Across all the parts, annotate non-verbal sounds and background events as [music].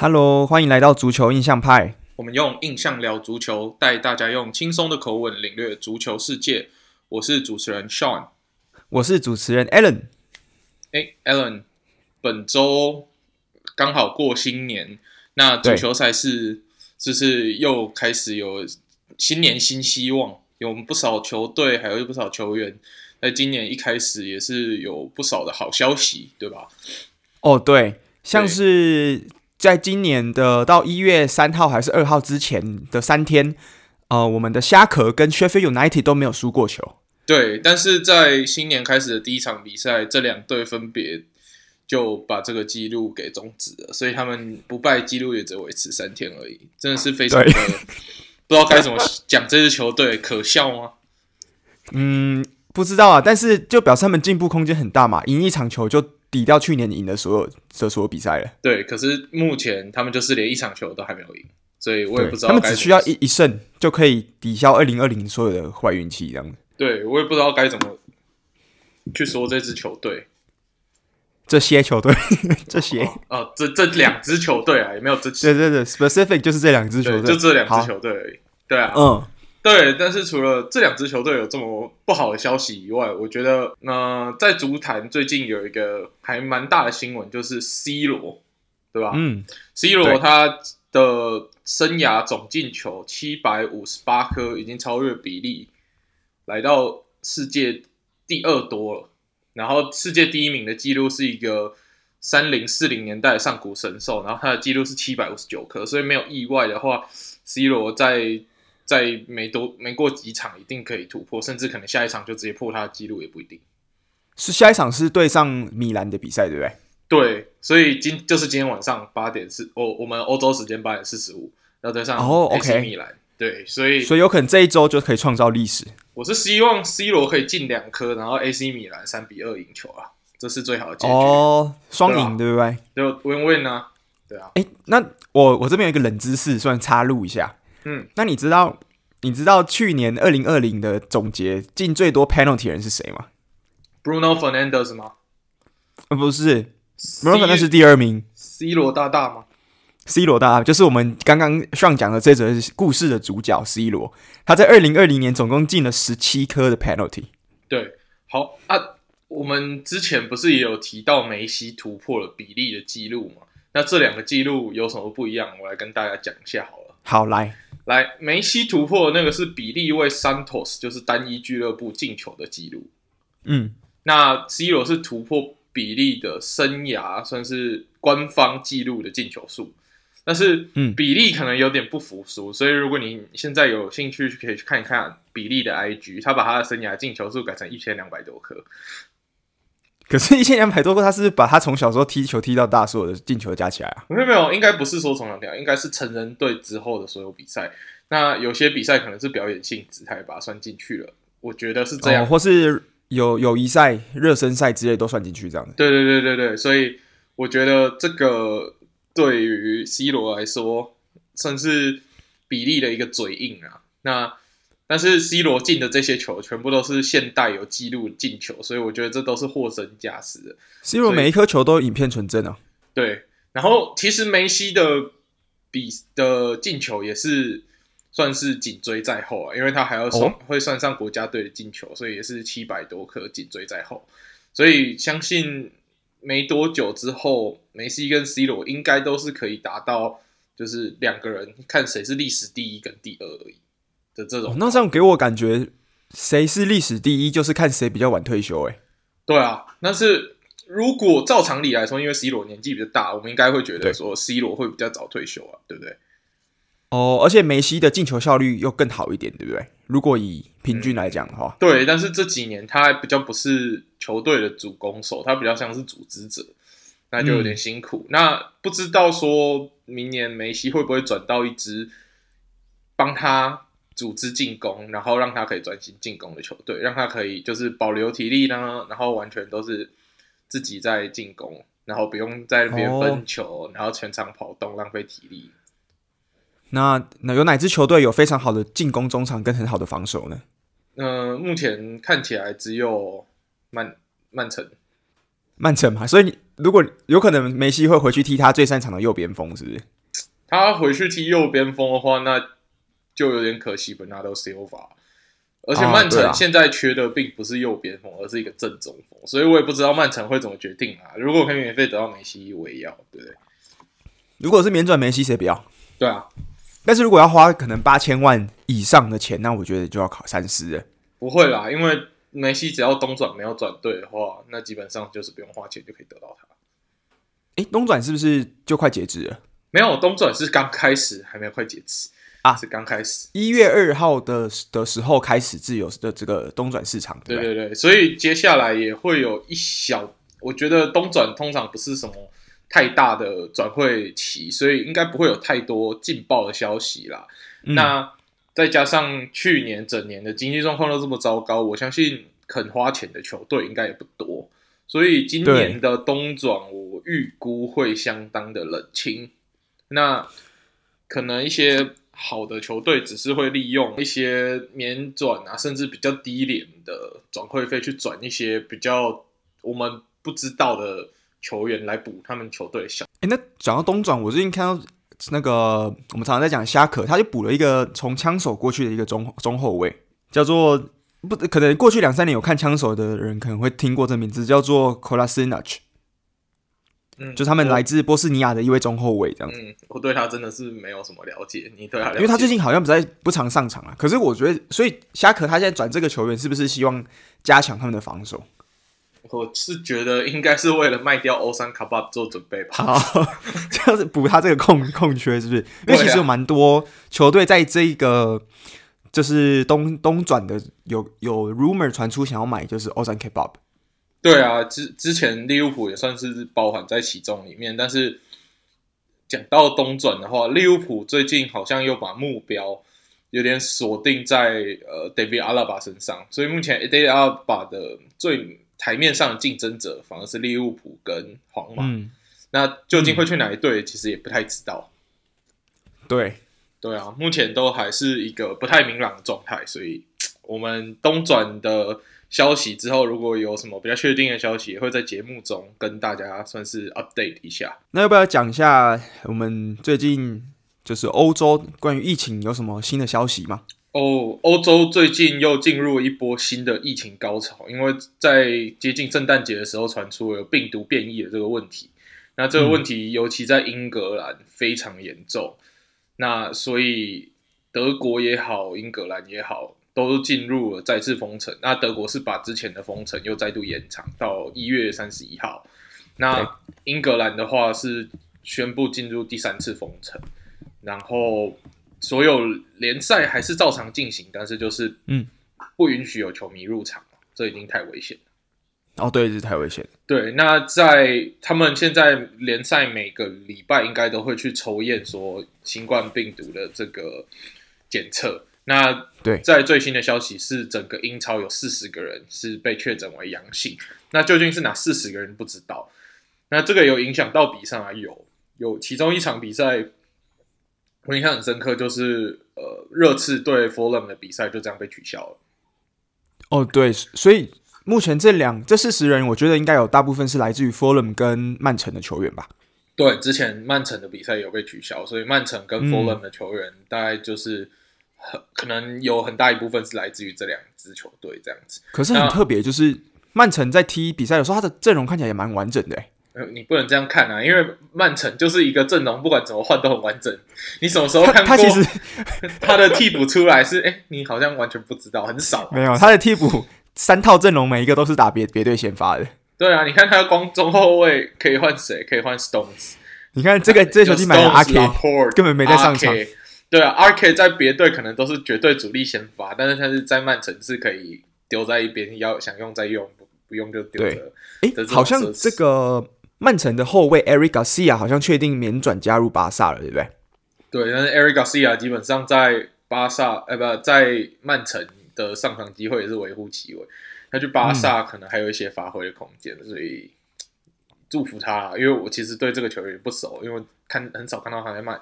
Hello，欢迎来到足球印象派。我们用印象聊足球，带大家用轻松的口吻领略足球世界。我是主持人 Sean，我是主持人 Allen。哎，Alan，本周刚好过新年，那足球赛事就是又开始有新年新希望，有不少球队还有不少球员，在今年一开始也是有不少的好消息，对吧？哦，对，像是。在今年的到一月三号还是二号之前的三天，呃，我们的虾壳跟 Sheffield United 都没有输过球。对，但是在新年开始的第一场比赛，这两队分别就把这个记录给终止了，所以他们不败记录也只维持三天而已，真的是非常的不知道该怎么讲这支球队可笑吗？嗯，不知道啊，但是就表示他们进步空间很大嘛，赢一场球就。抵掉去年赢的所有的所有比赛了。对，可是目前他们就是连一场球都还没有赢，所以我也不知道。他们只需要一一胜就可以抵消二零二零所有的坏运气，这样子。对，我也不知道该怎么去说这支球队，这些球队，[laughs] 这些哦，哦，这这两支球队啊，也没有这对对对，specific 就是这两支球队，就这两支球队而已。对啊，嗯。对，但是除了这两支球队有这么不好的消息以外，我觉得，那、呃、在足坛最近有一个还蛮大的新闻，就是 C 罗，对吧？嗯，C 罗他的生涯总进球七百五十八颗，已经超越比利，来到世界第二多了。然后世界第一名的记录是一个三零四零年代的上古神兽，然后他的记录是七百五十九颗，所以没有意外的话，C 罗在在没多没过几场，一定可以突破，甚至可能下一场就直接破他的记录也不一定。是下一场是对上米兰的比赛，对不对？对，所以今就是今天晚上八点四，我，我们欧洲时间八点四十五要对上 AC 米兰。对，所以所以有可能这一周就可以创造历史。我是希望 C 罗可以进两颗，然后 AC 米兰三比二赢球啊，这是最好的结局哦，双赢对不对？就 win win 啊？对啊。哎，那我我这边有一个冷知识，算插入一下。嗯，那你知道你知道去年二零二零的总结进最多 penalty 人是谁吗？Bruno Fernandes 吗？呃，不是，Bruno Fernandes 是第二名。C 罗大大吗？C 罗大大就是我们刚刚上讲的这则故事的主角 C 罗，他在二零二零年总共进了十七颗的 penalty。对，好啊，我们之前不是也有提到梅西突破了比利的记录吗？那这两个记录有什么不一样？我来跟大家讲一下好了。好，来。来，梅西突破的那个是比利为 Santos，就是单一俱乐部进球的记录。嗯，那 C 罗是突破比利的生涯算是官方记录的进球数，但是嗯，比利可能有点不服输，所以如果你现在有兴趣，可以去看一看比利的 IG，他把他的生涯进球数改成一千两百多颗。可是，一千两百多个，他是把他从小时候踢球踢到大，所有的进球加起来啊？没有没有，应该不是说从小踢，应该是成人队之后的所有比赛。那有些比赛可能是表演性质，他也把它算进去了。我觉得是这样，哦、或是有友谊赛、热身赛之类都算进去这样子。对对对对对，所以我觉得这个对于 C 罗来说，算是比利的一个嘴硬啊。那。但是 C 罗进的这些球全部都是现代有记录进球，所以我觉得这都是货真价实的。C 罗每一颗球都有影片存证啊。对，然后其实梅西的比的进球也是算是紧追在后啊，因为他还要算、哦、会算上国家队的进球，所以也是七百多颗紧追在后。所以相信没多久之后，梅西跟 C 罗应该都是可以达到，就是两个人看谁是历史第一跟第二而已。的这种，那这样给我感觉，谁是历史第一，就是看谁比较晚退休。哎，对啊，但是如果照常理来说，因为 C 罗年纪比较大，我们应该会觉得说 C 罗会比较早退休啊，对不对？哦，而且梅西的进球效率又更好一点，对不对？如果以平均来讲的话，嗯，对。但是这几年他还比较不是球队的主攻手，他比较像是组织者，那就有点辛苦。嗯，那不知道说明年梅西会不会转到一支帮他。组织进攻，然后让他可以专心进攻的球队，让他可以就是保留体力呢，然后完全都是自己在进攻，然后不用在那边分球，哦、然后全场跑动浪费体力。那那有哪支球队有非常好的进攻中场跟很好的防守呢？嗯、呃，目前看起来只有曼曼城。曼城嘛，所以你如果有可能梅西会回去踢他最擅长的右边锋，是不是？他回去踢右边锋的话，那就有点可惜本纳多西尔瓦。而且曼城现在缺的并不是右边锋，而是一个正中锋，所以我也不知道曼城会怎么决定啊。如果可以免费得到梅西，我也要，对不对？如果是免转梅西，谁不要？对啊。但是如果要花可能八千万以上的钱，那我觉得就要考三思了。不会啦，因为梅西只要东转没有转对的话，那基本上就是不用花钱就可以得到他。哎，东转是不是就快截止了？没有，东转是刚开始，还没有快截止。啊，是刚开始，一月二号的的时候开始自由的这个东转市场，对对对，所以接下来也会有一小，我觉得东转通常不是什么太大的转会期，所以应该不会有太多劲爆的消息啦。嗯、那再加上去年整年的经济状况都这么糟糕，我相信肯花钱的球队应该也不多，所以今年的东转我预估会相当的冷清。那可能一些。好的球队只是会利用一些免转啊，甚至比较低廉的转会费去转一些比较我们不知道的球员来补他们球队小。哎，那讲到东转，我最近看到那个我们常常在讲虾可，他就补了一个从枪手过去的一个中中后卫，叫做不可能过去两三年有看枪手的人可能会听过这名字，叫做 Kolasinac。嗯，就他们来自波斯尼亚的一位中后卫，这样子。嗯，我对他真的是没有什么了解。你对他了解？因为他最近好像不在不常上场啊。可是我觉得，所以虾壳他现在转这个球员，是不是希望加强他们的防守？我是觉得应该是为了卖掉欧三卡巴做准备吧。好，这样子补他这个空空缺，是不是？因为其实有蛮多球队在这个就是东东转的有有 rumor 传出想要买，就是欧山卡巴。对啊，之之前利物浦也算是包含在其中里面，但是讲到东转的话，利物浦最近好像又把目标有点锁定在呃 David Alaba 身上，所以目前 David Alaba 的最台面上的竞争者反而是利物浦跟皇马。嗯，那究竟会去哪一队，其实也不太知道。对，对啊，目前都还是一个不太明朗的状态，所以我们东转的。消息之后，如果有什么比较确定的消息，也会在节目中跟大家算是 update 一下。那要不要讲一下我们最近就是欧洲关于疫情有什么新的消息吗？哦，欧洲最近又进入一波新的疫情高潮，因为在接近圣诞节的时候传出了有病毒变异的这个问题。那这个问题尤其在英格兰非常严重，嗯、那所以德国也好，英格兰也好。都进入了再次封城，那德国是把之前的封城又再度延长到一月三十一号。那英格兰的话是宣布进入第三次封城，然后所有联赛还是照常进行，但是就是嗯，不允许有球迷入场，这已经太危险了。哦，对，这太危险。对，那在他们现在联赛每个礼拜应该都会去抽验说新冠病毒的这个检测。那对，在最新的消息是，整个英超有四十个人是被确诊为阳性。那究竟是哪四十个人不知道？那这个有影响到比赛吗？有，有其中一场比赛我印象很深刻，就是呃热刺对 Fulham 的比赛就这样被取消了。哦，对，所以目前这两这四十人，我觉得应该有大部分是来自于 Fulham 跟曼城的球员吧？对，之前曼城的比赛有被取消，所以曼城跟 Fulham 的球员大概就是。可能有很大一部分是来自于这两支球队这样子，可是很特别，就是曼城在踢比赛的时候，他的阵容看起来也蛮完整的。呃，你不能这样看啊，因为曼城就是一个阵容，不管怎么换都很完整。你什么时候看过他？他其实 [laughs] 他的替补出来是，哎、欸，你好像完全不知道，很少。没有，他的替补三套阵容，每一个都是打别别队先发的。对啊，你看他光中后卫可以换谁？可以换 Stones。你看这个这球季买的阿 K，根本没在上场。对啊，RK 在别队可能都是绝对主力先发，但是他是在曼城是可以丢在一边，要想用再用，不不用就丢着。哎，好像这个曼城的后卫 Eric Garcia 好像确定免转加入巴萨了，对不对？对，但是 Eric Garcia 基本上在巴萨，呃，不，在曼城的上场机会也是微乎其微，他去巴萨可能还有一些发挥的空间，嗯、所以祝福他。因为我其实对这个球员不熟，因为看很少看到他在曼。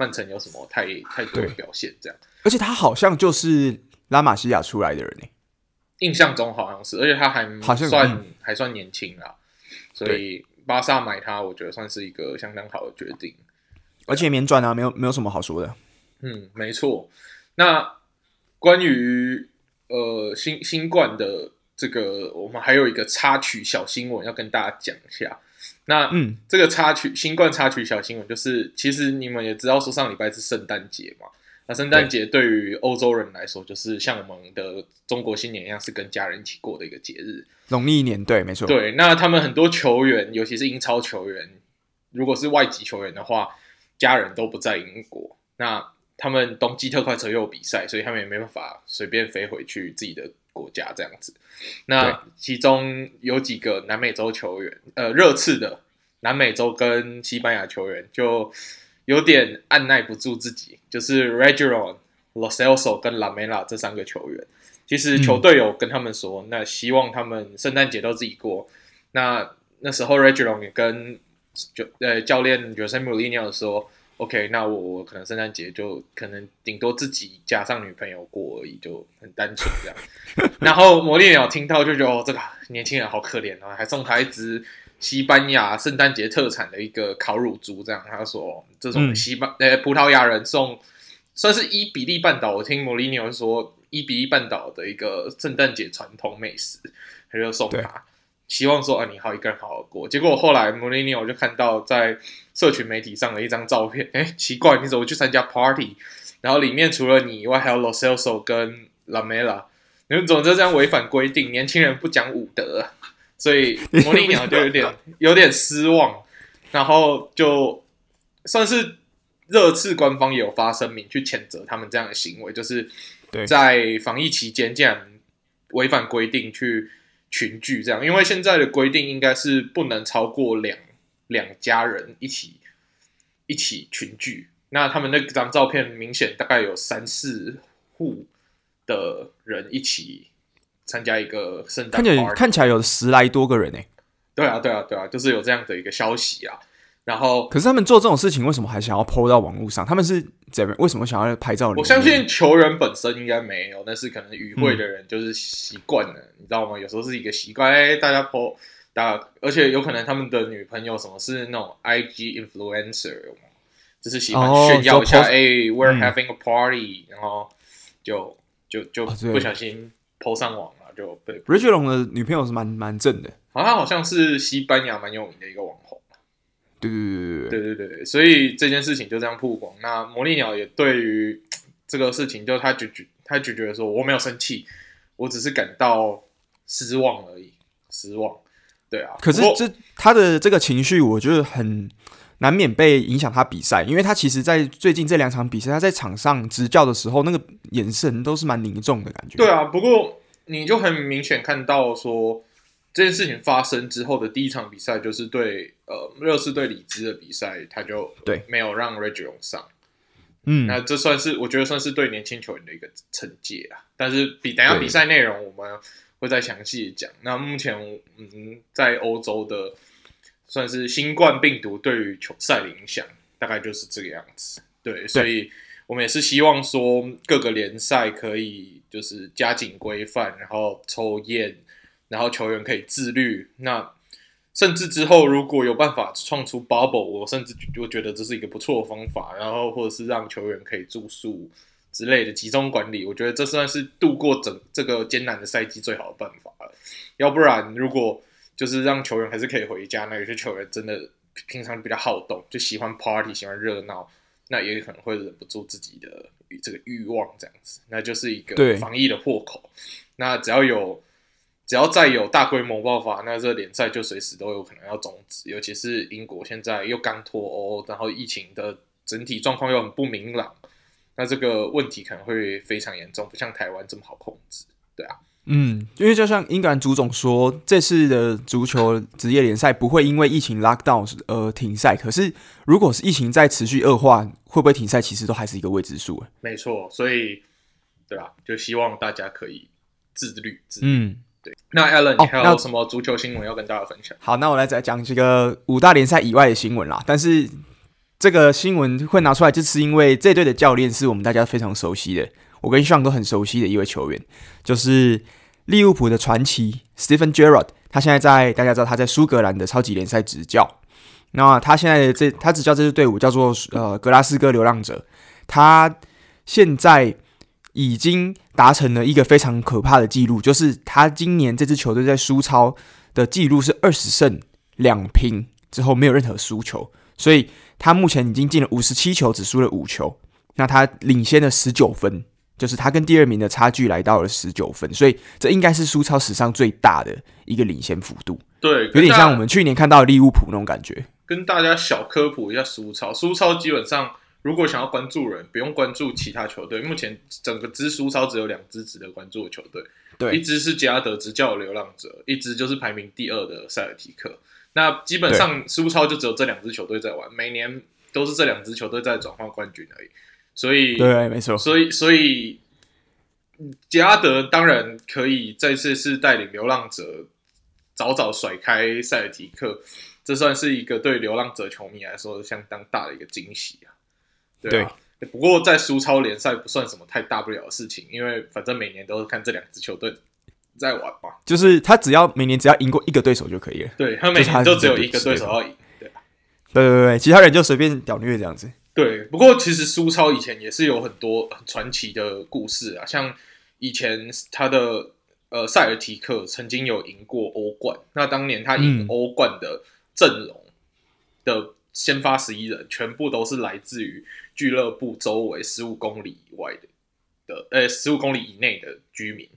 曼城有什么太太多的表现？这样，而且他好像就是拉玛西亚出来的人呢，印象中好像是，而且他还好像算还算年轻啊。所以巴萨买他，我觉得算是一个相当好的决定，而且免转啊，没有没有什么好说的。嗯，没错。那关于呃新新冠的这个，我们还有一个插曲小新闻要跟大家讲一下。那嗯，这个插曲新冠插曲小新闻就是，其实你们也知道，说上礼拜是圣诞节嘛。那圣诞节对于欧洲人来说，就是像我们的中国新年一样，是跟家人一起过的一个节日。农历年，对，没错。对，那他们很多球员，尤其是英超球员，如果是外籍球员的话，家人都不在英国。那他们冬季特快车又有比赛，所以他们也没办法随便飞回去自己的国家这样子。那其中有几个南美洲球员，呃，热刺的南美洲跟西班牙球员就。有点按捺不住自己，就是 Reguilón、Lo Celso 跟 Lamela 这三个球员，其实球队有跟他们说，嗯、那希望他们圣诞节都自己过。那那时候 Reguilón 也跟就呃教练 Jose Mourinho 说，OK，那我我可能圣诞节就可能顶多自己加上女朋友过而已，就很单纯这样。然后摩利鸟听到就觉得，哦，这个年轻人好可怜啊，还送他一只。西班牙圣诞节特产的一个烤乳猪，这样他说，这种西班呃、嗯欸、葡萄牙人送，算是伊比利半岛。我听莫里尼奥说，伊比利半岛的一个圣诞节传统美食，他就送他，希望说啊，你好一个人好好过。结果后来莫里尼奥就看到在社群媒体上的一张照片，哎、欸，奇怪，你怎么去参加 party？然后里面除了你以外，还有 Lo Celso 跟 Lamela，你们总之这样违反规定，年轻人不讲武德。所以魔力鸟就有点有点失望，然后就算是热刺官方也有发声明去谴责他们这样的行为，就是在防疫期间竟然违反规定去群聚这样，因为现在的规定应该是不能超过两两家人一起一起群聚，那他们那张照片明显大概有三四户的人一起。参加一个圣诞，看起来看起来有十来多个人呢。对啊，对啊，对啊，就是有这样的一个消息啊。然后，可是他们做这种事情，为什么还想要 PO 到网络上？他们是怎么？为什么想要拍照？我相信球员本身应该没有，但是可能与会的人就是习惯了，嗯、你知道吗？有时候是一个习惯，哎，大家 PO，大家，而且有可能他们的女朋友什么是那种 IG influencer，就是喜欢炫耀一下，哎、哦、，we're having a party，、嗯、然后就就就不小心 PO 上网了。就被 Reguilón 的女朋友是蛮蛮正的，好像好像是西班牙蛮有名的一个网红。对对对对对对，所以这件事情就这样曝光。那魔力鸟也对于这个事情，就他就觉他就觉得说，我没有生气，我只是感到失望而已，失望。对啊，可是这他的这个情绪，我觉得很难免被影响他比赛，因为他其实，在最近这两场比赛，他在场上执教的时候，那个眼神都是蛮凝重的感觉。对啊，不过。你就很明显看到说，这件事情发生之后的第一场比赛就是对呃热刺对里兹的比赛，他就对没有让 Reguilón 上，嗯，那这算是我觉得算是对年轻球员的一个惩戒啊。但是比等下比赛内容我们会再详细讲。那目前嗯在欧洲的算是新冠病毒对于球赛的影响大概就是这个样子，对，对所以。我们也是希望说各个联赛可以就是加紧规范，然后抽验，然后球员可以自律。那甚至之后如果有办法创出 bubble，我甚至就觉得这是一个不错的方法。然后或者是让球员可以住宿之类的集中管理，我觉得这算是度过整这个艰难的赛季最好的办法了。要不然如果就是让球员还是可以回家，那有些球员真的平常比较好动，就喜欢 party，喜欢热闹。那也可能会忍不住自己的这个欲望，这样子，那就是一个防疫的破口。那只要有，只要再有大规模爆发，那这联赛就随时都有可能要终止。尤其是英国现在又刚脱欧，然后疫情的整体状况又很不明朗，那这个问题可能会非常严重，不像台湾这么好控制。对啊。嗯，因为就像英格兰足总说，这次的足球职业联赛不会因为疫情 lockdown 而停赛。可是，如果是疫情再持续恶化，会不会停赛，其实都还是一个未知数。没错，所以，对啊，就希望大家可以自律。自律嗯，对。那 Alan，你还有什么足球新闻要跟大家分享？好，那我来再讲几个五大联赛以外的新闻啦。但是，这个新闻会拿出来，就是因为这队的教练是我们大家非常熟悉的，我跟 Sean 都很熟悉的一位球员，就是。利物浦的传奇 Stephen Gerrard 他现在在大家知道他在苏格兰的超级联赛执教。那他现在的这他执教这支队伍叫做呃格拉斯哥流浪者，他现在已经达成了一个非常可怕的记录，就是他今年这支球队在苏超的记录是二十胜两平之后没有任何输球，所以他目前已经进了五十七球，只输了五球。那他领先了十九分，就是他跟第二名的差距来到了十九分，所以这应该是苏超史上最大的一个领先幅度。对，有点像我们去年看到的利物浦那种感觉。跟大家小科普一下苏超，苏超基本上如果想要关注人，不用关注其他球队。目前整个支苏超只有两支值得关注的球队，对，一支是杰拉德执教的流浪者，一支就是排名第二的塞尔提克。那基本上苏超就只有这两支球队在玩，每年都是这两支球队在转换冠军而已。所以，对，没错。所以，所以杰拉德当然可以在这次带领流浪者早早甩开塞尔提克。这算是一个对流浪者球迷来说相当大的一个惊喜啊！对啊，对，不过在苏超联赛不算什么太大不了的事情，因为反正每年都是看这两支球队在玩嘛。就是他只要每年只要赢过一个对手就可以了。对，他每年就只有一个对手要赢。对，对对对，其他人就随便屌虐这样子。对，不过其实苏超以前也是有很多很传奇的故事啊，像以前他的呃塞尔提克曾经有赢过欧冠，那当年他赢欧冠的、嗯。阵容的先发十一人全部都是来自于俱乐部周围十五公里以外的的，呃，十五公里以内的居民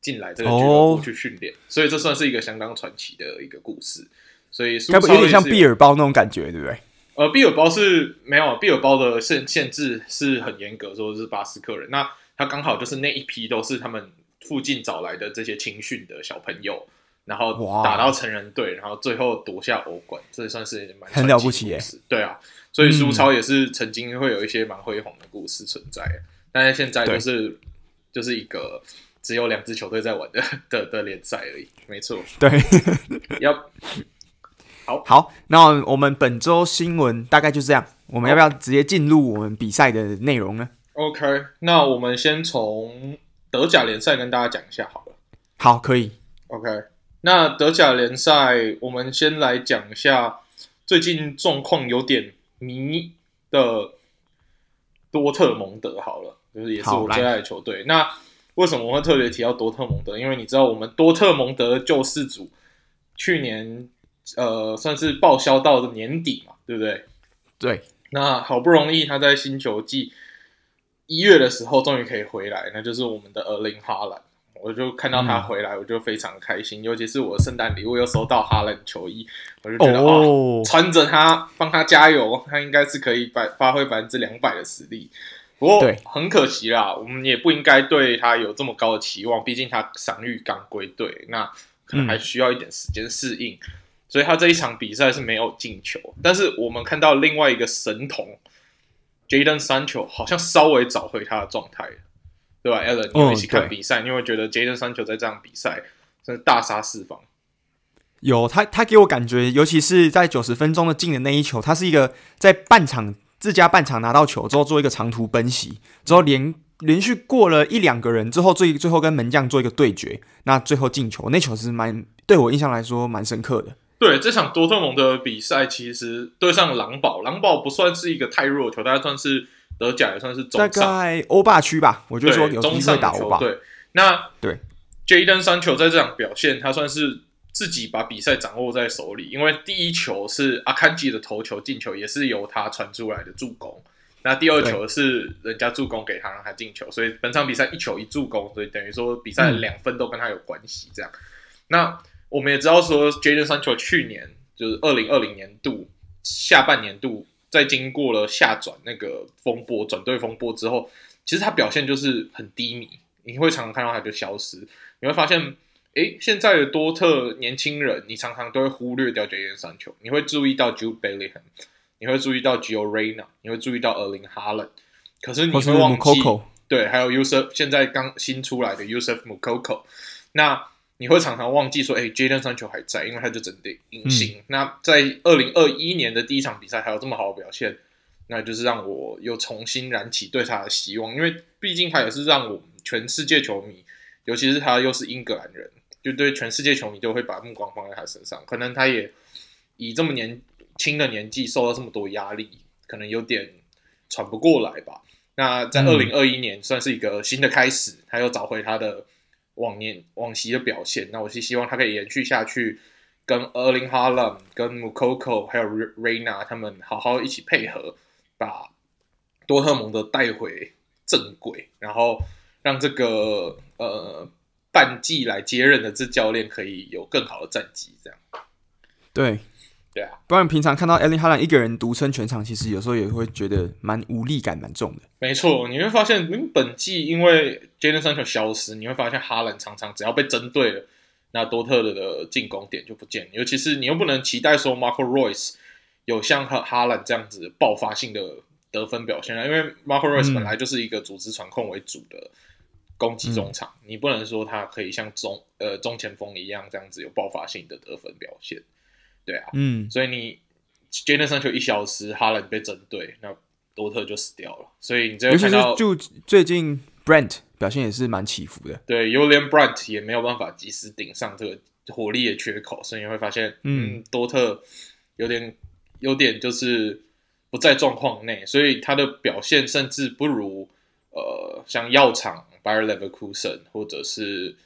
进来这个俱乐部去训练，哦，所以这算是一个相当传奇的一个故事。所以苏超有，有点像毕尔包那种感觉，对不对？呃，毕尔包是没有，毕尔包的限限制是很严格，说是巴斯克人，那他刚好就是那一批都是他们附近找来的这些青训的小朋友。然后打到成人队，然后最后夺下欧冠，这也算是蛮很了不起耶。对啊，所以苏超也是曾经会有一些蛮辉煌的故事存在，嗯、但是现在就是就是一个只有两支球队在玩的 [laughs] 的的联赛而已。没错，对，[laughs] 要好好，那我们本周新闻大概就这样，我们要不要直接进入我们比赛的内容呢？OK，那我们先从德甲联赛跟大家讲一下好了。好，可以。OK。那德甲联赛，我们先来讲一下最近状况有点迷的多特蒙德好了，就是也是我最爱的球队。那为什么我会特别提到多特蒙德？因为你知道我们多特蒙德的救世主去年呃算是报销到的年底嘛，对不对？对。那好不容易他在新球季一月的时候终于可以回来，那就是我们的厄林哈兰。我就看到他回来，我就非常开心。嗯、尤其是我的圣诞礼物又收到哈兰球衣，我就觉得哦，穿着它帮他加油，他应该是可以百发挥百分之两百的实力。不过很可惜啦，我们也不应该对他有这么高的期望，毕竟他伤愈刚归队，那可能还需要一点时间适应。嗯、所以他这一场比赛是没有进球。但是我们看到另外一个神童 Jaden Sancho 好像稍微找回他的状态。对吧，Allen，你有一起看比赛，嗯、你会觉得杰森三球在这场比赛真的大杀四方。有他，他给我感觉，尤其是在九十分钟的进的那一球，他是一个在半场自家半场拿到球之后做一个长途奔袭，之后连连续过了一两个人之后，最最后跟门将做一个对决，那最后进球，那球是蛮对我印象来说蛮深刻的。对，这场多特蒙德的比赛，其实对上狼堡，狼堡不算是一个太弱的球，大家算是。德甲也算是中上，大概欧霸区吧。我就说有机会打欧霸。对，那对，Jadon Sancho 在这场表现，他算是自己把比赛掌握在手里。因为第一球是阿坎吉的头球进球，也是由他传出来的助攻。那第二球是人家助攻给他，让他进球。所以本场比赛一球一助攻，所以等于说比赛两分都跟他有关系。这样，嗯、那我们也知道说，Jadon Sancho 去年就是二零二零年度下半年度。在经过了下转那个风波、转队风波之后，其实他表现就是很低迷。你会常常看到他就消失，你会发现，诶，现在的多特年轻人，你常常都会忽略掉 Jadon Sancho。你会注意到 Jude Bellingham，你会注意到 Gio Reyna，你会注意到 Erling Haaland，可是你会忘记，对，还有 Youssef 现在刚新出来的 Youssef Moukoko，那。你会常常忘记说，哎，Jadon Sancho 还在，因为他就整队隐形。嗯、那在二零二一年的第一场比赛还有这么好的表现，那就是让我又重新燃起对他的希望。因为毕竟他也是让我们全世界球迷，尤其是他又是英格兰人，就对全世界球迷都会把目光放在他身上。可能他也以这么年轻的年纪受到这么多压力，可能有点喘不过来吧。那在二零二一年算是一个新的开始，他又找回他的往年往昔的表现。那我是希望他可以延续下去，跟 Erling Haaland、跟 Moukoko 还有 Reina 他们好好一起配合，把多特蒙德带回正轨，然后让这个呃半季来接任的这教练可以有更好的战绩。这样，对。对啊，不然平常看到 Erling Haaland 一个人独撑全场，其实有时候也会觉得蛮无力感蛮重的。没错，你会发现，因为本季因为 Jaden Sancho 消失，你会发现哈兰常常只要被针对了，那多特的的进攻点就不见。尤其是你又不能期待说 Marco Reus 有像哈哈兰这样子爆发性的得分表现啊，因为 Marco Reus 本来就是一个组织传控为主的攻击中场，嗯、你不能说他可以像中呃中前锋一样这样子有爆发性的得分表现。对啊，嗯，所以你 Jadon Sancho 一消失，哈兰被针对，那多特就死掉了。所以你这看到，就最近 Brandt 表现也是蛮起伏的。对，Julian Brandt 也没有办法及时顶上这个火力的缺口，所以你会发现，嗯，嗯多特有点有点就是不在状况内，所以他的表现甚至不如呃像药厂 Bayer Leverkusen 或者是。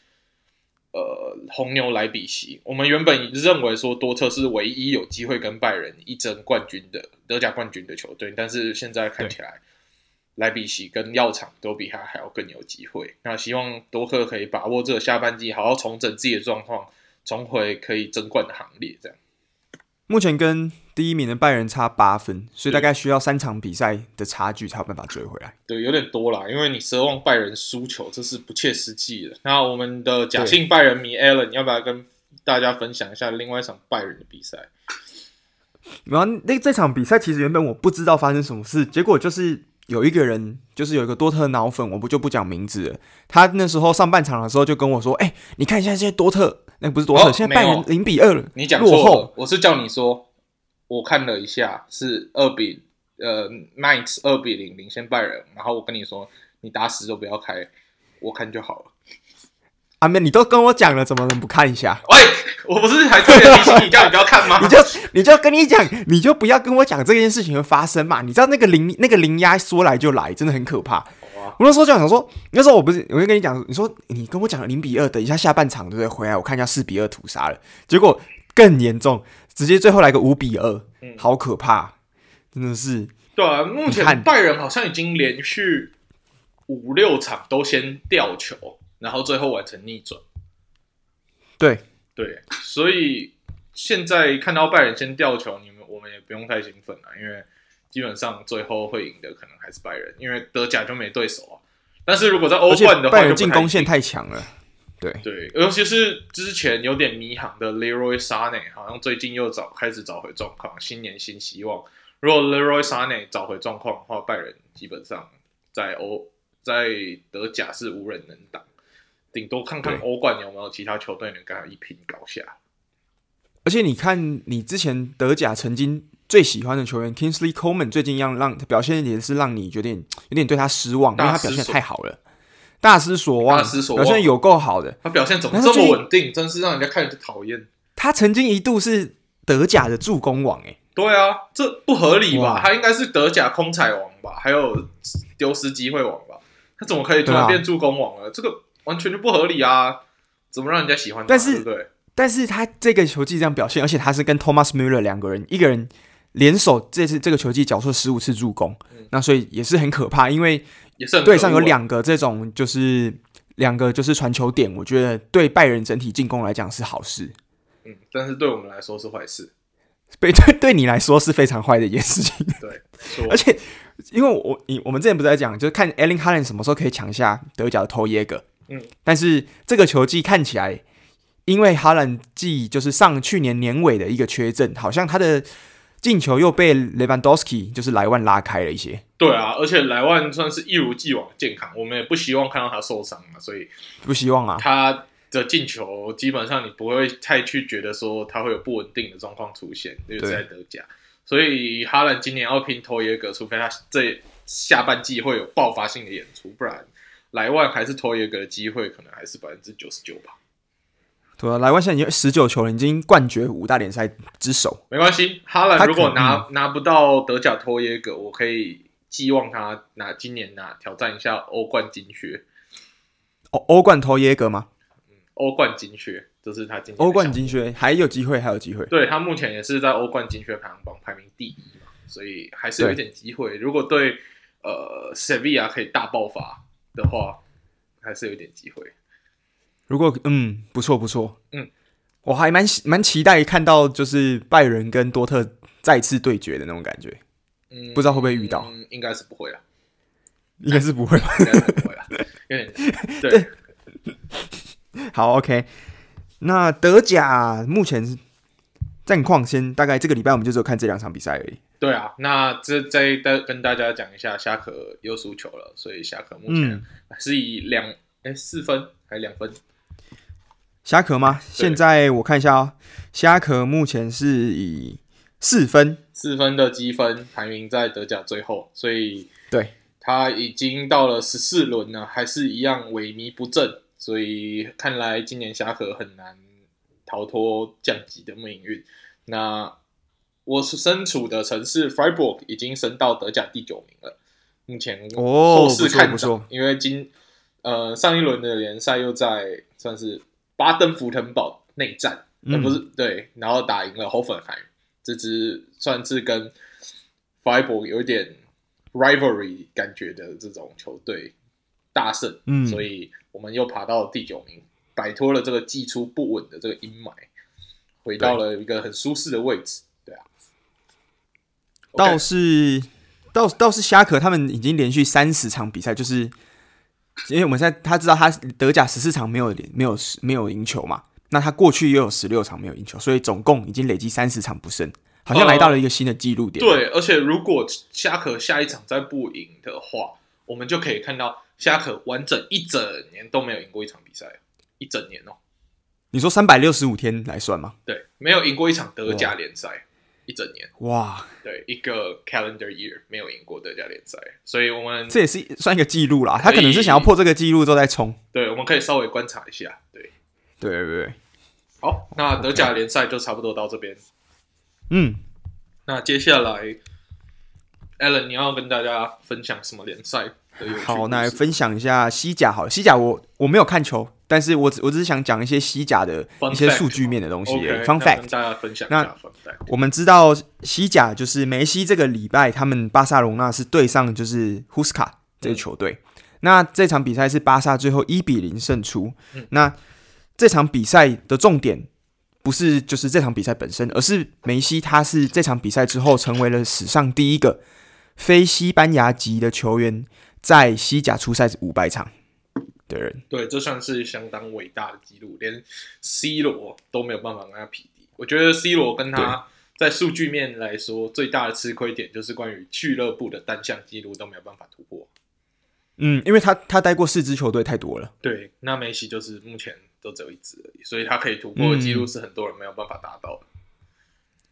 呃，红牛莱比锡，我们原本认为说多特是唯一有机会跟拜仁一争冠军的德甲冠军的球队，但是现在看起来，莱比锡跟药厂都比他还要更有机会。那希望多特可以把握这个下半季，好好重整自己的状况，重回可以争冠的行列，这样。目前跟第一名的拜仁差八分，所以大概需要三场比赛的差距才有办法追回来。对，有点多啦，因为你奢望拜仁输球，这是不切实际的。那我们的假性拜仁迷 Allen，要不要跟大家分享一下另外一场拜仁的比赛？然后那这场比赛其实原本我不知道发生什么事，结果就是有一个人，就是有一个多特脑粉，我不就不讲名字了。他那时候上半场的时候就跟我说：“哎、欸，你看一下这些多特。”那不是多少，哦、现在拜仁零比二了。你讲落后，我是叫你说，我看了一下是二比呃 Mainz 二比零领先拜仁，然后我跟你说，你打死都不要开，我看就好了。阿妹，你都跟我讲了，怎么能不看一下？喂，我不是还特别提醒你，叫你不要看吗？[laughs] 你就你就跟你讲，你就不要跟我讲这件事情会发生嘛。你知道那个零那个零压说来就来，真的很可怕。我那时候就想说，那时候我不是，我就跟你讲，你说你跟我讲了零比二，等一下下半场对不对？回来我看一下四比二屠杀了，结果更严重，直接最后来个五比二，嗯，好可怕，真的是。对啊，目前拜仁好像已经连续五六场都先吊球，然后最后完成逆转。对对，所以现在看到拜仁先吊球，你们我们也不用太兴奋了，因为。基本上最后会赢的可能还是拜仁，因为德甲就没对手啊。但是如果在欧冠的话，拜仁进攻线太强了。对对，尤其是之前有点迷航的 Leroy Sané，好像最近又找开始找回状况，新年新希望。如果 Leroy Sané 找回状况的话，拜仁基本上在欧在德甲是无人能挡，顶多看看欧冠有没有其他球队能跟他一拼高下。而且你看，你之前德甲曾经。最喜欢的球员 Kingsley Coman 最近让让表现也是让你有点 [tsk] 有点对他失望，因为他表现太好了，大失所望，大失所望，表现有够好的。他表现怎么这么稳定？真是让人家看着就讨厌。他曾经一度是德甲的助攻王，哎，对啊，这不合理吧？他应该是德甲空彩王吧？还有丢失机会王吧？他怎么可以突然变助攻王了？这个完全就不合理啊！怎么让人家喜欢他？但是，对对但是他这个球技这样表现，而且他是跟 Thomas Müller 两个人，一个人。联手这次这个球季缴出十五次助攻，嗯，那所以也是很可怕，因为队上有两个这种就是两个就是传球点，我觉得对拜仁整体进攻来讲是好事。嗯，但是对我们来说是坏事。对 [laughs] 对，对你来说是非常坏的一件事情。[laughs] 对，而且因为我你我们之前不是在讲，就是看 Erling Haaland 什么时候可以抢下德甲的头耶格。嗯，但是这个球季看起来，因为哈兰季就是上去年年尾的一个缺阵，好像他的。进球又被雷万多斯基就是莱万拉开了一些。对啊，而且莱万算是一如既往健康，我们也不希望看到他受伤嘛，所以不希望啊。他的进球基本上你不会太去觉得说他会有不稳定的状况出现，就是在德甲。所以哈兰今年要拼托耶格，除非他这下半季会有爆发性的演出，不然莱万还是托耶格的机会可能还是百分之九十九吧。对啊，莱万现在已经十九球了，已经冠绝五大联赛之首。没关系，哈兰如果拿拿不到德甲托耶格，我可以寄望他拿今年拿挑战一下欧冠金靴。欧欧冠托耶格吗？欧冠金靴，这是他今年欧冠金靴还有机会，还有机会。对，他目前也是在欧冠金靴排行榜排名第一嘛，所以还是有一点机会。如果对呃塞维亚可以大爆发的话，还是有一点机会。如果嗯不错不错，嗯，我还蛮蛮期待看到就是拜仁跟多特再次对决的那种感觉。嗯，不知道会不会遇到？嗯，应该是不会了，[laughs] 应该是不会吧？应该是不会了，有点对。对 [laughs] 好，OK。那德甲目前战况先大概这个礼拜我们就只有看这两场比赛而已。对啊，那这再再跟大家讲一下，夏可又输球了，所以夏可目前是以两哎、嗯、四分还是两分？夏可吗？现在我看一下哦，虾壳目前是以四分四分的积分排名在德甲最后，所以对他已经到了十四轮了，还是一样萎靡不振。所以看来今年虾壳很难逃脱降级的命运。那我是身处的城市 Freiburg 已经升到德甲第九名了，目前后市看涨，因为今呃上一轮的联赛又在算是巴登符腾堡内战，而、嗯、不是对，然后打赢了 Hoffenheim，这支算是跟 Freiburg 有一点 rivalry 感觉的这种球队大胜，嗯，所以。我们又爬到了第九名，摆脱了这个季初不稳的这个阴霾，回到了一个很舒适的位置。对啊，倒是倒倒是虾壳他们已经连续三十场比赛，就是因为我们现在他知道他德甲十四场没有连没有没有赢球嘛，那他过去又有十六场没有赢球，所以总共已经累积三十场不胜，好像来到了一个新的记录点。呃。对，而且如果夏可下一场再不赢的话，我们就可以看到。夏可完整一整年都没有赢过一场比赛，一整年哦。你说三百六十五天来算吗？对，没有赢过一场德甲联赛，一整年。哇，对，一个 calendar year 没有赢过德甲联赛，所以我们这也是算一个记录啦。他可能是想要破这个记录之后再冲。对，我们可以稍微观察一下。对，对对对。好，那德甲联赛就差不多到这边。嗯，那接下来，Allen，你要跟大家分享什么联赛？好，那来分享一下西甲。好了，西甲我我没有看球，但是我只我只是想讲一些西甲的一些数据面的东西。Fun fact，大家分享。那我们知道西甲就是梅西这个礼拜他们巴萨隆纳是对上就是 Huesca 这个球队。嗯、那这场比赛是巴萨最后一比零胜出。嗯、那这场比赛的重点不是就是这场比赛本身，而是梅西他是这场比赛之后成为了史上第一个非西班牙籍的球员。在西甲出赛五百场的人，对，这算是相当伟大的记录，连 C 罗都没有办法跟他匹敌。我觉得 C 罗跟他在数据面来说最大的吃亏点，就是关于俱乐部的单项记录都没有办法突破。嗯，因为他他待过四支球队太多了。对，那梅西就是目前都只有一支而已，所以他可以突破的记录是很多人没有办法达到的。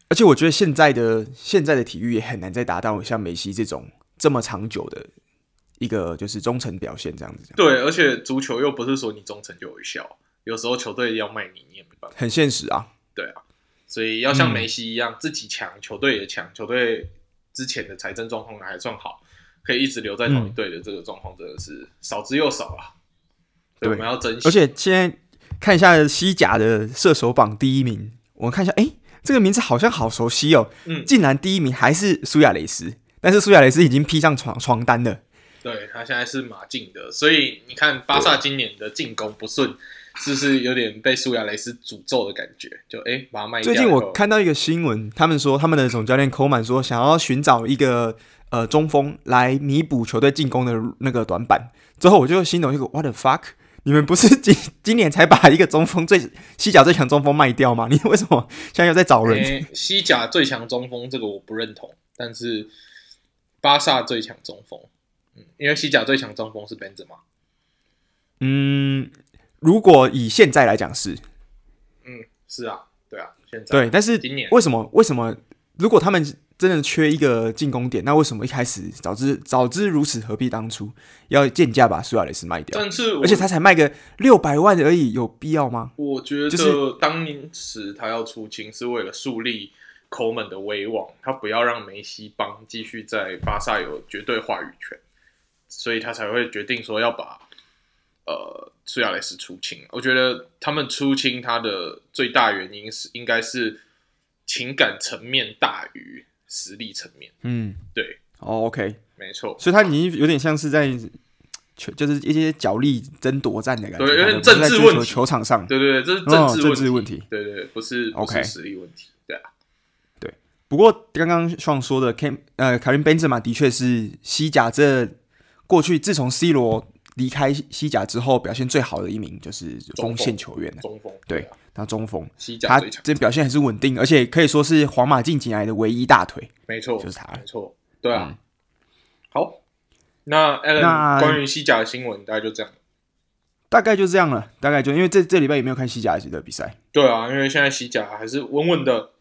而且我觉得现在的现在的体育也很难再达到像梅西这种这么长久的。一个就是忠诚表现这样子，对，而且足球又不是说你忠诚就有效，有时候球队要卖你，你也没办法，很现实啊，对啊，所以要像梅西一样，嗯、自己强，球队也强，球队之前的财政状况还算好，可以一直留在同一队的这个状况真的是少之又少啊，对，我们要珍惜。而且现在看一下西甲的射手榜第一名，我们看一下，哎，这个名字好像好熟悉哦，嗯，竟然第一名还是苏亚雷斯，但是苏亚雷斯已经披上床床单了。对，他现在是马竞的，所以你看巴萨今年的进攻不顺，是不是有点被苏亚雷斯诅咒的感觉？就哎，把他卖掉。最近我看到一个新闻，他们说他们的总教练科曼说想要寻找一个呃中锋来弥补球队进攻的那个短板。之后我就心动一个 What the fuck？你们不是今今年才把一个中锋最西甲最强中锋卖掉吗？你为什么现在又在找人？西甲最强中锋这个我不认同，但是巴萨最强中锋。嗯，因为西甲最强中锋是本泽马。嗯，如果以现在来讲是，嗯，是啊，对啊，现在对，但是今年为什么为什么如果他们真的缺一个进攻点，那为什么一开始早知早知如此，何必当初要贱价把苏亚雷斯卖掉？但是，而且他才卖个六百万而已，有必要吗？我觉得当时他要出清是为了树立抠门的威望，他不要让梅西帮继续在巴萨有绝对话语权，所以他才会决定说要把呃苏亚雷斯出清。我觉得他们出清他的最大原因是应该是情感层面大于。实力层面，嗯，对，哦，OK，没错，所以他已经有点像是在，就是一些角力争夺战的感觉，对，有点政治问题，球场上，对对对，这是政治政治问题，对对，不是 OK 实力问题，对啊，对。不过刚刚双说的 Cam 呃卡林贝兹马的确是西甲这过去自从 C 罗离开西甲之后表现最好的一名就是锋线球员，中锋，对。他中锋，他这表现还是稳定，而且可以说是皇马近几年来的唯一大腿。没错，就是他，没错，对啊。嗯、好，那 Alan 关于西甲的新闻大概就这样，大概就这样了，大概就因为这这礼拜也没有看西甲的比赛。对啊，因为现在西甲还是稳稳的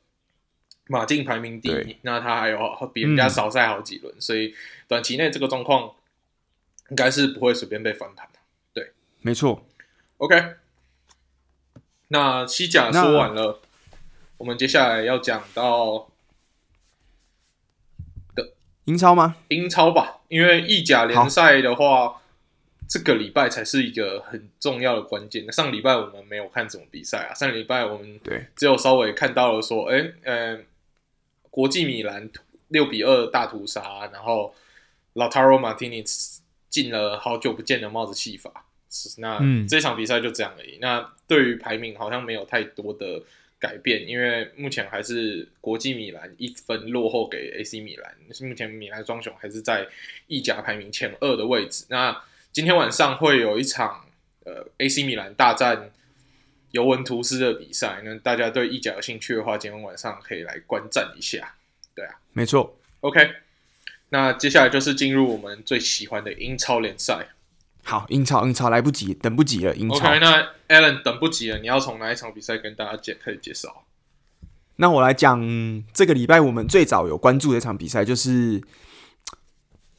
马竞排名第一，那他还有比人家少赛好几轮，嗯、所以短期内这个状况应该是不会随便被翻盘的。对，没错。OK。那西甲说完了，我们接下来要讲到的英超吗？英超吧，因为意甲联赛的话，这个礼拜才是一个很重要的关键。上礼拜我们没有看什么比赛啊，上礼拜我们对只有稍微看到了说，哎、欸，呃，国际米兰六比二大屠杀，然后 Lautaro Martinez 进了好久不见的帽子戏法。那、嗯、这场比赛就这样而已。那对于排名好像没有太多的改变，因为目前还是国际米兰一分落后给 AC 米兰。目前米兰双雄还是在意甲排名前二的位置。那今天晚上会有一场呃 AC 米兰大战尤文图斯的比赛。那大家对意甲有兴趣的话，今天晚上可以来观战一下。对啊，没错。OK，那接下来就是进入我们最喜欢的英超联赛。好，英超，英超来不及，等不及了。英超，OK，那 Alan 等不及了，你要从哪一场比赛跟大家介开始介绍？那我来讲，这个礼拜我们最早有关注的一场比赛，就是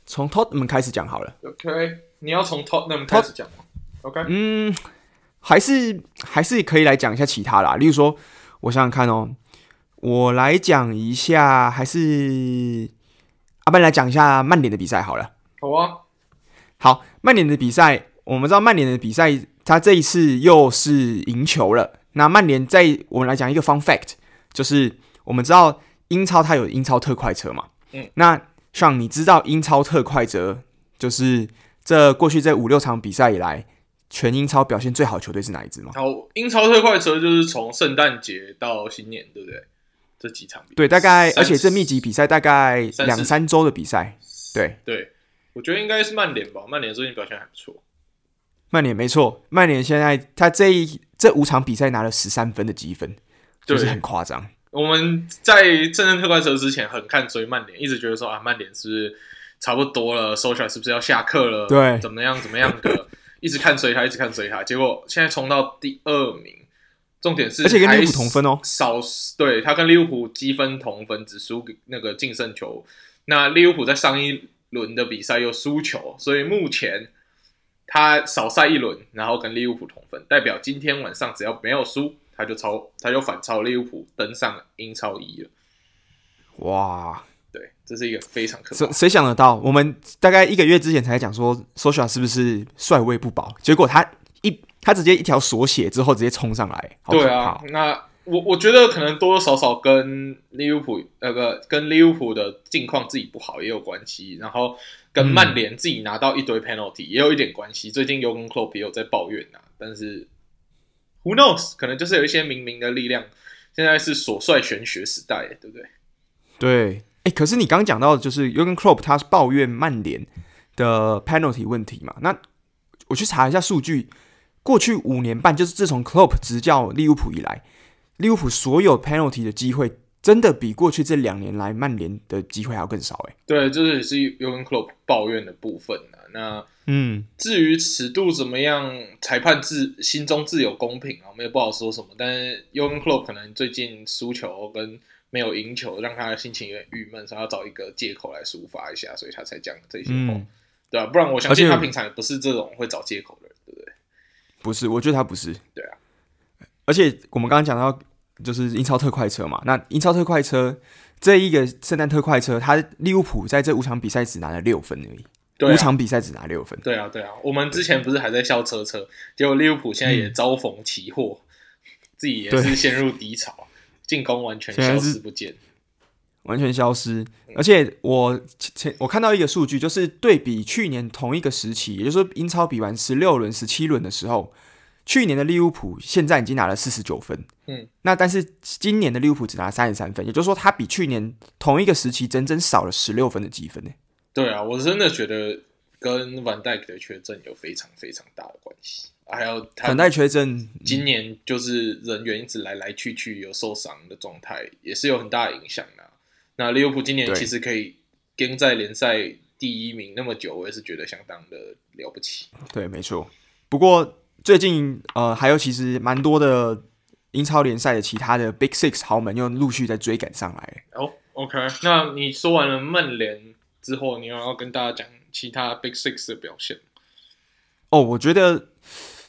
从 Tottenham 开始讲好了。OK，你要从 Tottenham 开始讲吗？OK，嗯，还是还是可以来讲一下其他啦。例如说，我想想看哦，我来讲一下，还是阿班来讲一下曼联的比赛好了。好啊。好，曼联的比赛，我们知道曼联的比赛，他这一次又是赢球了。那曼联在我们来讲一个 fun fact，就是我们知道英超它有英超特快车嘛。嗯。那像你知道英超特快车，就是这过去这五六场比赛以来，全英超表现最好的球队是哪一支吗？好，英超特快车就是从圣诞节到新年，对不对？这几场。对，大概，而且这密集比赛大概两三周的比赛。对对。我觉得应该是曼联吧，曼联最近表现还不错。曼联没错，曼联现在他这一这五场比赛拿了十三分的积分，就是很夸张。我们在正正特快车之前很看追曼联，一直觉得说啊，曼联是不是差不多了？Solskjaer 是不是要下课了？对，怎么样怎么样的？[laughs] 一直看追他，一直看追他，结果现在冲到第二名。重点是，而且跟利物浦同分哦，少对他跟利物浦积分同分，只输给那个净胜球。那利物浦在上一轮的比赛又输球，所以目前他少赛一轮，然后跟利物浦同分，代表今天晚上只要没有输，他就超，他就反超利物浦登上英超一了。哇，对，这是一个非常可怕。谁想得到？我们大概一个月之前才讲说，Solskjaer 是不是帅位不保？结果他一他直接一条锁血之后直接冲上来，对啊，那。我我觉得可能多多少少跟利物浦那个跟利物浦的境况自己不好也有关系，然后跟曼联自己拿到一堆 penalty 也有一点关系。嗯、最近 Jurgen Klopp 也有在抱怨呐、啊，但是 Who knows？可能就是有一些明明的力量。现在是所帅玄学时代，对不对？对，哎、欸，可是你刚刚讲到的就是 Jurgen Klopp 他抱怨曼联的 penalty 问题嘛？那我去查一下数据，过去五年半，就是自从 Klopp 执教利物浦以来。利物浦所有 penalty 的机会，真的比过去这两年来曼联的机会还要更少哎。对，这也是 Jurgen Klopp 抱怨的部分啊。那嗯，至于尺度怎么样，裁判自心中自有公平啊，我们也不好说什么。但是 Jurgen Klopp 可能最近输球跟没有赢球，让他的心情有点郁闷，所以要找一个借口来抒发一下，所以他才讲这些话，嗯、对啊，不然我相信他平常也不是这种会找借口的不是，我觉得他不是。对啊，而且我们刚刚讲到就是英超特快车嘛，那英超特快车这一个圣诞特快车，他利物浦在这五场比赛只拿了六分而已，五场比赛只拿六分。对啊，对啊，我们之前不是还在笑车车，结果利物浦现在也遭逢奇祸，嗯、自己也是陷入低潮。进攻完全消失不见，完全消失。而且我前我看到一个数据，就是对比去年同一个时期，也就是说英超比完十六轮、十七轮的时候，去年的利物浦现在已经拿了四十九分。嗯，那但是今年的利物浦只拿了三十三分，也就是说，他比去年同一个时期整整少了十六分的积分呢。对啊，我真的觉得跟范戴克的缺阵有非常非常大的关系。还有等待缺阵，今年就是人员一直来来去去，有受伤的状态，也是有很大的影响的。那利物浦今年其实可以跟在联赛第一名那么久，我也是觉得相当的了不起。对，没错。不过最近呃，还有其实蛮多的英超联赛的其他的 Big Six 豪门又陆续在追赶上来。哦，OK，那你说完了曼联之后，你又要跟大家讲其他 Big Six 的表现？哦，我觉得。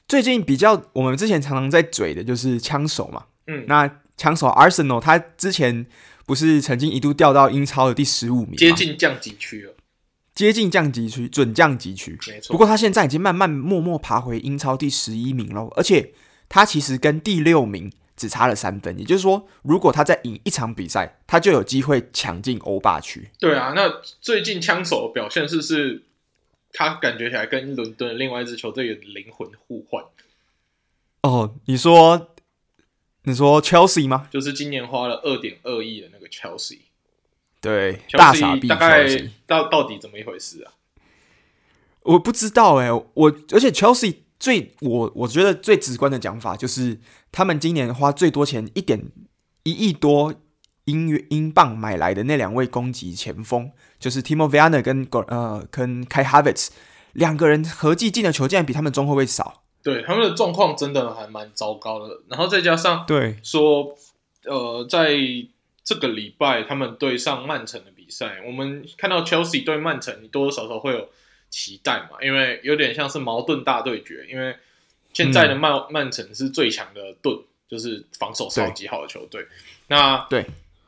最近比较，我们之前常常在嘴的就是枪手嘛，嗯，那枪手 Arsenal 他之前不是曾经一度掉到英超的第十五名，接近降级区了，接近降级区，准降级区，没错。不过他现在已经慢慢默默爬回英超第十一名了，而且他其实跟第六名只差了三分，也就是说，如果他再赢一场比赛，他就有机会抢进欧霸区。对啊，那最近枪手的表现是不是？他感觉起来跟伦敦另外一支球队有灵魂互换。哦，你说，你说 Chelsea 吗？就是今年花了二点二亿的那个 Chelsea。对，Chelsea 大傻逼。大概到到底怎么一回事啊？我不知道哎、欸，我而且 Chelsea 最我我觉得最直观的讲法就是，他们今年花最多钱一点一亿多英元英镑买来的那两位攻击前锋。就是 Timo Werner 跟呃跟 Kai Havertz 两个人合计进的球竟然比他们中后卫少，对，他们的状况真的还蛮糟糕的。然后再加上对说，呃，在这个礼拜他们对上曼城的比赛，我们看到 Chelsea 对曼城，你多多少少会有期待嘛，因为有点像是矛盾大对决。因为现在的曼、嗯、曼城是最强的盾，就是防守超级好的球队。那对。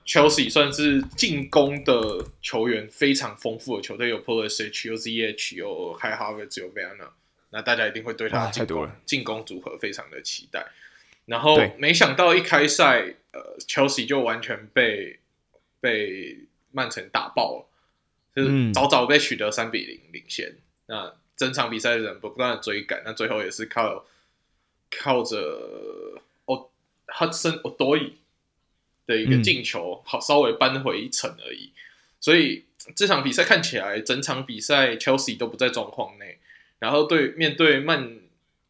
Chelsea 算是进攻的球员非常丰富的球队，有 Pulisic 有 ZH，有 Kai Havertz，有 Werner，那大家一定会对他进攻进攻组合非常的期待。然后没想到一开赛，呃，Chelsea 就完全被被曼城打爆了，就是早早被取得三比零领先。嗯、那整场比赛的人不断的追赶，那最后也是靠靠着哦 Hudson Odoi 的一个进球，好稍微扳回一城而已。所以这场比赛看起来，整场比赛 Chelsea 都不在状况内。然后对面对曼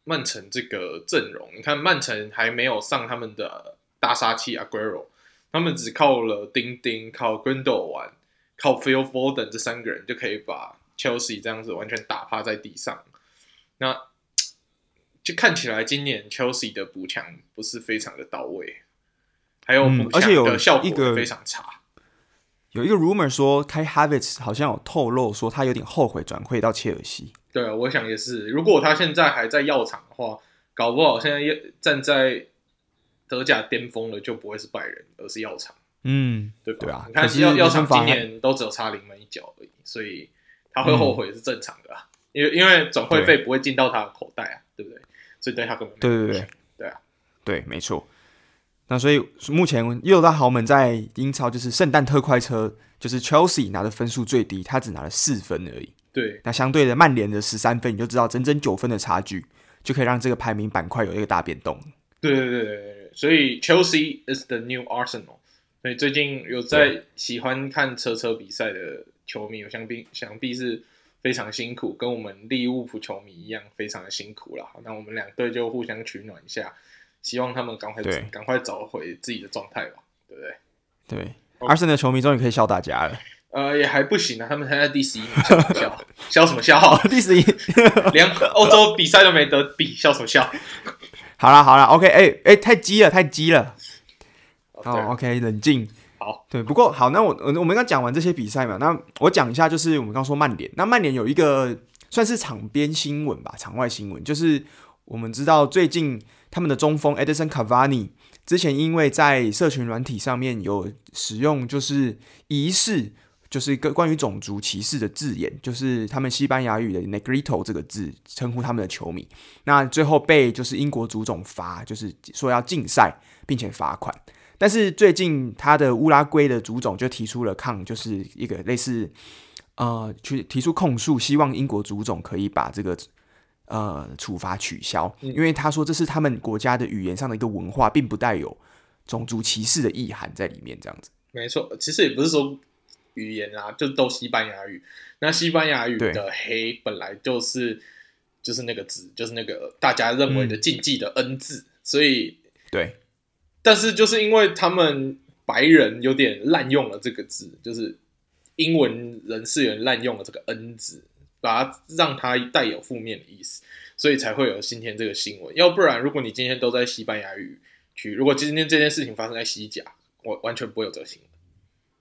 曼城这个阵容，你看曼城还没有上他们的大杀器 Aguero，他们只靠了丁丁、靠 Gundogan、靠 Phil Foden 这三个人就可以把 Chelsea 这样子完全打趴在地上。那就看起来今年 Chelsea 的补强不是非常的到位。还有，而且有效果非常差。有一个 rumor 说，Kai Havertz 好像有透露说他有点后悔转会到切尔西。对啊，我想也是。如果他现在还在药厂的话，搞不好现在站在德甲巅峰的就不会是拜仁，而是药厂。嗯，对吧？对啊。你看药药厂今年都只有差临门一脚而已，所以他会后悔是正常的啊。因为因为转会费不会进到他的口袋啊，对不对？所以对他根本对对对对啊，对，没错。那所以目前六大豪门在英超就是圣诞特快车，就是 Chelsea 拿的分数最低，他只拿了四分而已。对，那相对的曼联的十三分，你就知道整整九分的差距，就可以让这个排名板块有一个大变动。对对对对对，所以 Chelsea is the new Arsenal。所以最近有在喜欢看车车比赛的球迷，我想必想必是非常辛苦，跟我们利物浦球迷一样，非常的辛苦了。那我们两队就互相取暖一下。希望他们赶快赶快找回自己的状态吧，对不对？对，阿森纳球迷终于可以笑大家了。呃，也还不行啊，他们才在第十一名，笑什么笑？[laughs] 笑什么笑？第十一，[laughs] 连欧洲比赛都没得比，笑什么笑？[laughs] 好了好了，OK，哎、欸、哎、欸，太激了，太激了。好、oh, OK，冷静。好，对，不过好，那我我我们刚讲完这些比赛嘛，那我讲一下，就是我们刚说曼联，那曼联有一个算是场边新闻吧，场外新闻，就是我们知道最近他们的中锋 Edison Cavani 之前因为在社群软体上面有使用就是疑似。就是一个关于种族歧视的字眼，就是他们西班牙语的 Negrito 这个字称呼他们的球迷。那最后被就是英国足总罚，就是说要禁赛并且罚款。但是最近他的乌拉圭的足总就提出了抗，就是一个类似呃去提出控诉，希望英国足总可以把这个呃处罚取消，因为他说这是他们国家的语言上的一个文化，并不带有种族歧视的意涵在里面。这样子，没错，其实也不是说。语言啊，就都西班牙语。那西班牙语的“黑”本来就是就是那个字，就是那个大家认为的禁忌的 “N” 字。嗯、所以，对。但是就是因为他们白人有点滥用了这个字，就是英文人士有点滥用了这个 “N” 字，把它让它带有负面的意思，所以才会有今天这个新闻。要不然，如果你今天都在西班牙语区，如果今天这件事情发生在西甲，我完全不会有这个新闻。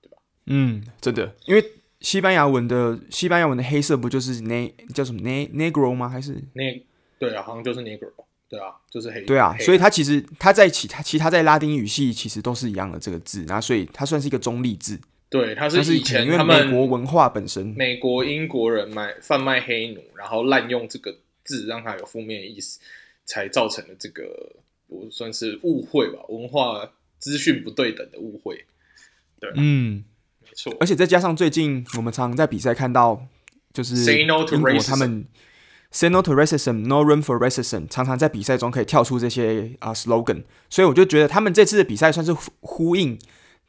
对吧嗯，真的，因为西班牙文的西班牙文的黑色不就是 ne 叫什么 ne negro 吗？还是 ne 对啊，好像就是 negro，对啊，就是黑。对啊，所以它其实它在其他其他在拉丁语系其实都是一样的这个字，然后所以它算是一个中立字。对，他是以前他们因为美国文化本身，美国英国人卖贩卖黑奴，然后滥用这个字让他有负面意思，才造成了这个我算是误会吧，文化资讯不对等的误会。对，嗯。没错而且再加上最近我们常常在比赛看到，就是英国他们 say no to racism, no room for racism，常常在比赛中可以跳出这些啊、uh, slogan，所以我就觉得他们这次的比赛算是呼应，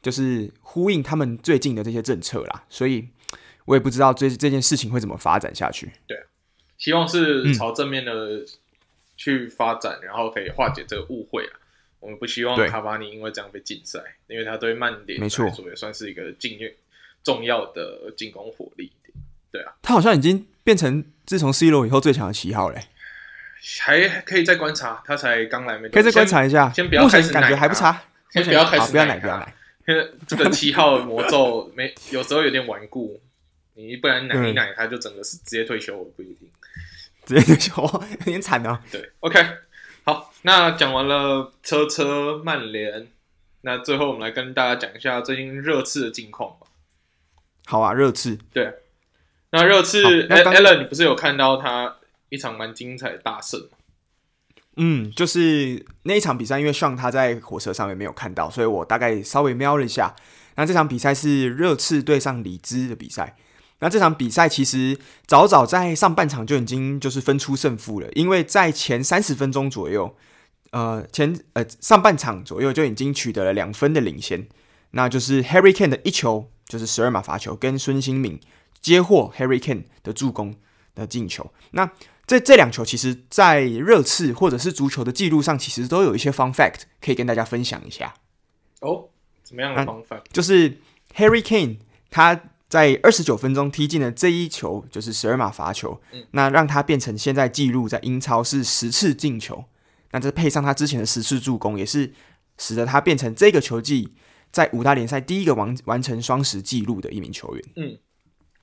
就是呼应他们最近的这些政策啦。所以我也不知道这这件事情会怎么发展下去。对，希望是朝正面的去发展，嗯、然后可以化解这个误会啊。我们不希望卡巴尼因为这样被禁赛，因为他对曼联来说也算是一个进重要的进攻火力。对啊，他好像已经变成自从 C 罗以后最强的七号嘞，还可以再观察，他才刚来没，可以再观察一下。先不要开始，感觉还不差。先不要开始，不要奶，不要奶。因为这个七号魔咒没有时候有点顽固，你不然奶一奶他就整个是直接退休，不一定直接退休，[laughs] 有点惨哦。对，OK。好，那讲完了车车曼联，那最后我们来跟大家讲一下最近热刺的近况吧。好啊，热刺。对，那热刺，哎，Allen，你不是有看到他一场蛮精彩的大胜吗？嗯，就是那一场比赛，因为上他在火车上面没有看到，所以我大概稍微瞄了一下。那这场比赛是热刺对上里兹的比赛。那这场比赛其实早早在上半场就已经就是分出胜负了，因为在前三十分钟左右，呃，前呃上半场左右就已经取得了两分的领先，那就是 Harry Kane 的一球就是十二码罚球，跟孙兴敏接获 Harry Kane 的助攻的进球。那这这两球其实，在热刺或者是足球的记录上，其实都有一些 fun fact 可以跟大家分享一下。哦，怎么样的 fun fact？就是 Harry Kane 他。在二十九分钟踢进了这一球，就是十二码罚球，嗯、那让他变成现在记录在英超是十次进球，那这配上他之前的十次助攻，也是使得他变成这个球季在五大联赛第一个完完成双十纪录的一名球员。嗯，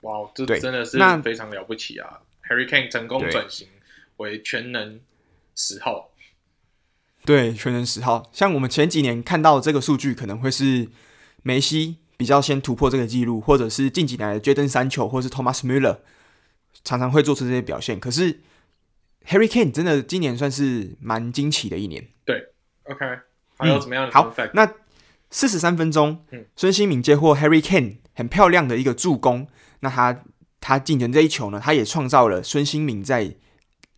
哇，这真的是非常了不起啊！Harry Kane 成功转型为全能十号，对，全能十号。像我们前几年看到这个数据，可能会是梅西。比较先突破这个记录，或者是近几年的 Jadon Sancho 或者是 Thomas Müller 常常会做出这些表现。可是 Harry Kane 真的今年算是蛮惊奇的一年。对，OK，还有怎么样的、嗯？好，那四十三分钟，嗯，孙兴敏接获 Harry Kane 很漂亮的一个助攻，那他他进球这一球呢，他也创造了孙兴慜在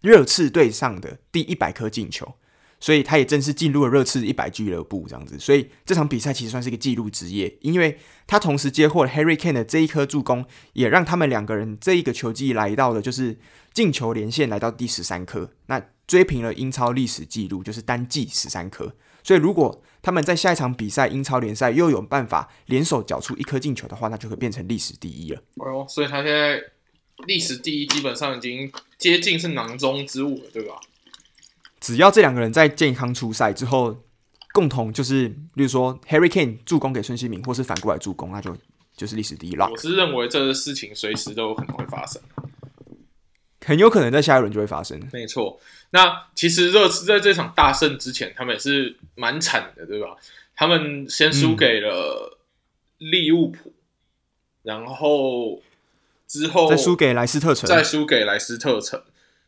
热刺队上的第一百颗进球。所以他也正式进入了热刺一百俱乐部这样子，所以这场比赛其实算是一个纪录职业，因为他同时接获了 Harry Kane 的这一颗助攻，也让他们两个人这一个球季来到了就是进球连线来到第十三颗，那追平了英超历史纪录，就是单季十三颗。所以如果他们在下一场比赛英超联赛又有办法联手缴出一颗进球的话，那就会变成历史第一了。哦，所以他现在历史第一基本上已经接近是囊中之物了，对吧？只要这两个人在健康出赛之后，共同就是，例如说 Harry Kane 助攻给孙兴慜，或是反过来助攻，那就就是历史第一了。我是认为这个事情随时都有可能会发生，很有可能在下一轮就会发生。没错，那其实热刺在这场大胜之前，他们也是蛮惨的，对吧？他们先输给了利物浦，嗯、然后之后再输给莱斯特城，再输给莱斯特城。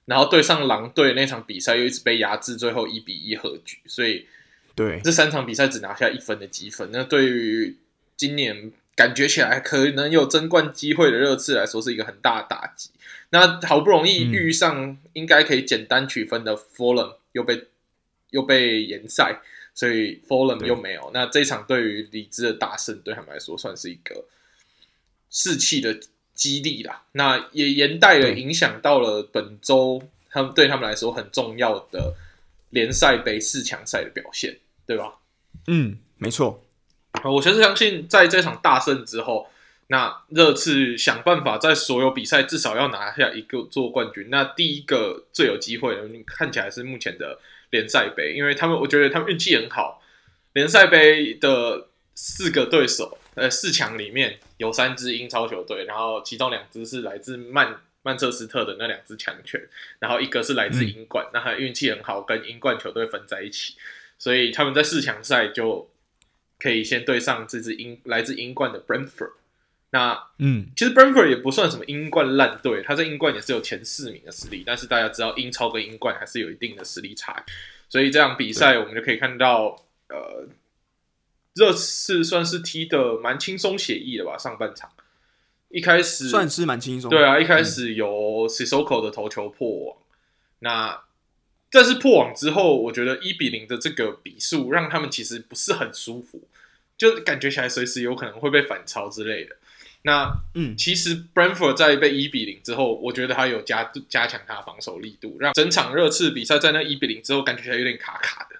然后对上狼队那场比赛又一直被压制，最后一比一和局，所以对这三场比赛只拿下一分的积分，那对于今年感觉起来可能有争冠机会的热刺来说是一个很大的打击。那好不容易遇上应该可以简单取分的 Fulham 又被又被延赛，所以 Fulham 又没有。那这场对于李兹的大胜对他们来说算是一个士气的激励啦，那也连带的影响到了本周他们对他们来说很重要的联赛杯四强赛的表现，对吧？嗯，没错。我确实相信，在这场大胜之后，那热刺想办法在所有比赛至少要拿下一个做冠军。那第一个最有机会的，看起来是目前的联赛杯，因为他们我觉得他们运气很好，联赛杯的四个对手。呃，四强里面有三支英超球队，然后其中两支是来自曼曼彻斯特的那两支强权，然后一个是来自英冠，嗯、那他运气很好，跟英冠球队分在一起，所以他们在四强赛就可以先对上这支英来自英冠的 Brentford。那嗯，其实 Brentford 也不算什么英冠烂队，他在英冠也是有前四名的实力，但是大家知道英超跟英冠还是有一定的实力差，所以这场比赛我们就可以看到，呃。热刺算是踢的蛮轻松写意的吧？上半场一开始算是蛮轻松，对啊，一开始有 Sissoko 的头球破网，嗯、那但是破网之后，我觉得一比零的这个比数让他们其实不是很舒服，就感觉起来随时有可能会被反超之类的。那嗯，其实 Brentford 在被一比零之后，我觉得他有加加强他的防守力度，让整场热刺比赛在那一比零之后，感觉起来有点卡卡的。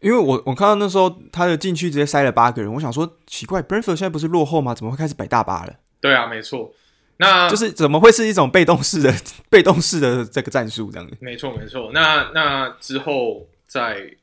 因为我我看到那时候他的禁区直接塞了八个人，我想说奇怪，Brentford 现在不是落后吗？怎么会开始摆大巴了？对啊，没错，那就是怎么会是一种被动式的 [laughs] 被动式的这个战术这样子？没错，没错。那那之后在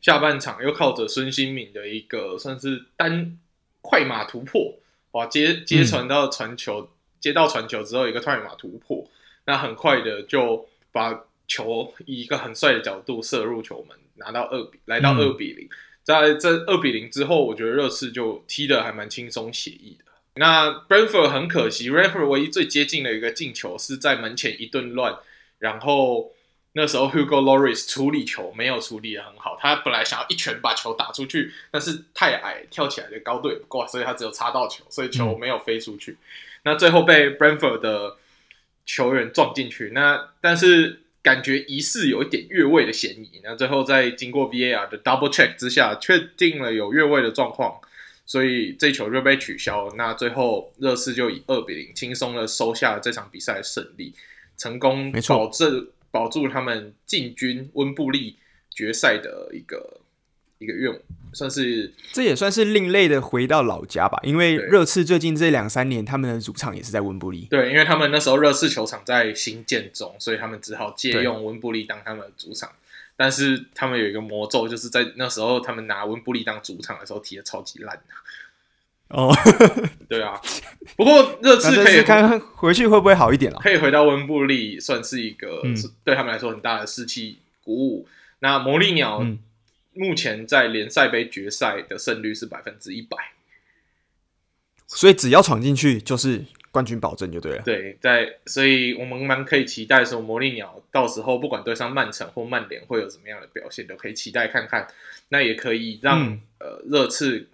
下半场又靠着孙兴敏的一个算是单快马突破，哇，接接传到传球，嗯、接到传球之后一个快马突破，那很快的就把球以一个很帅的角度射入球门。拿到二比，来到二比零，嗯，在这二比零之后，我觉得热刺就踢的还蛮轻松写意的。那 Brentford 很可惜，Brentford 唯一最接近的一个进球是在门前一顿乱，然后那时候 Hugo Lloris 处理球没有处理的很好，他本来想要一拳把球打出去，但是太矮，跳起来的高度也不够，所以他只有擦到球，所以球没有飞出去。嗯、那最后被 Brentford 的球员撞进去，那但是。感觉疑似有一点越位的嫌疑，那最后在经过 VAR 的 double check 之下，确定了有越位的状况，所以这球就被取消。那最后热刺就以二比零轻松的收下了这场比赛的胜利，成功保证保住他们进军温布利决赛的一个。一个愿望，算是这也算是另类的回到老家吧。因为热刺最近这两三年，他们的主场也是在温布利。对，因为他们那时候热刺球场在新建中，所以他们只好借用温布利当他们的主场。但是他们有一个魔咒，就是在那时候他们拿温布利当主场的时候踢的超级烂。哦，[laughs] 对啊。不过热刺可以看看回去会不会好一点了。可以回到温布利，算是一个对他们来说很大的士气鼓舞。那魔力鸟。嗯目前在联赛杯决赛的胜率是百分之一百，所以只要闯进去就是冠军保证就对了。对，在所以我们蛮可以期待说魔力鸟到时候不管对上曼城或曼联会有怎么样的表现，都可以期待看看。那也可以让、嗯、呃热刺，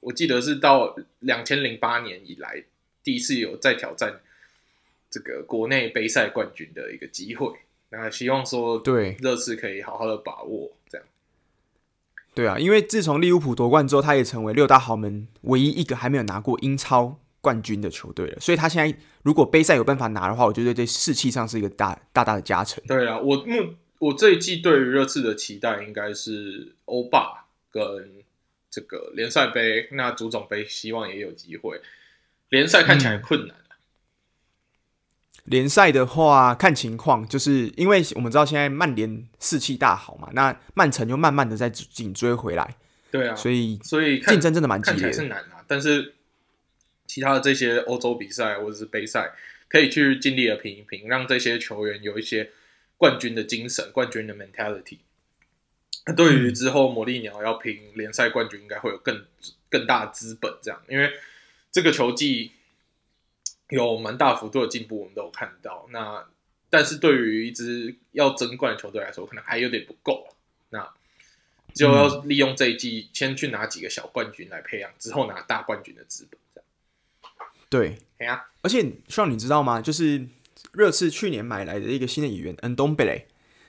我记得是到两千零八年以来第一次有再挑战这个国内杯赛冠军的一个机会。那希望说对热刺可以好好的把握这样。对啊，因为自从利物浦夺冠之后，他也成为六大豪门唯一一个还没有拿过英超冠军的球队了。所以，他现在如果杯赛有办法拿的话，我觉得对士气上是一个大大大的加成。对啊，我目我这一季对于热刺的期待应该是欧霸跟这个联赛杯，那足总杯希望也有机会。联赛看起来困难。联赛的话，看情况，就是因为我们知道现在曼联士气大好嘛，那曼城就慢慢的在紧追回来。对啊，所以所以竞争真的蛮激烈的，是难啊。但是其他的这些欧洲比赛或者是杯赛，可以去尽力的拼一拼，让这些球员有一些冠军的精神、冠军的 mentality。那对于之后魔力鸟要拼联赛冠军，应该会有更更大的资本。这样，因为这个球技有蛮大幅度的进步，我们都有看到。那但是对于一支要争冠的球队来说，可能还有点不够。那就要利用这一季先去拿几个小冠军来培养，之后拿大冠军的资本。这样，对，对啊。而且，希望你知道吗？就是热刺去年买来的一个新的演员恩东贝雷，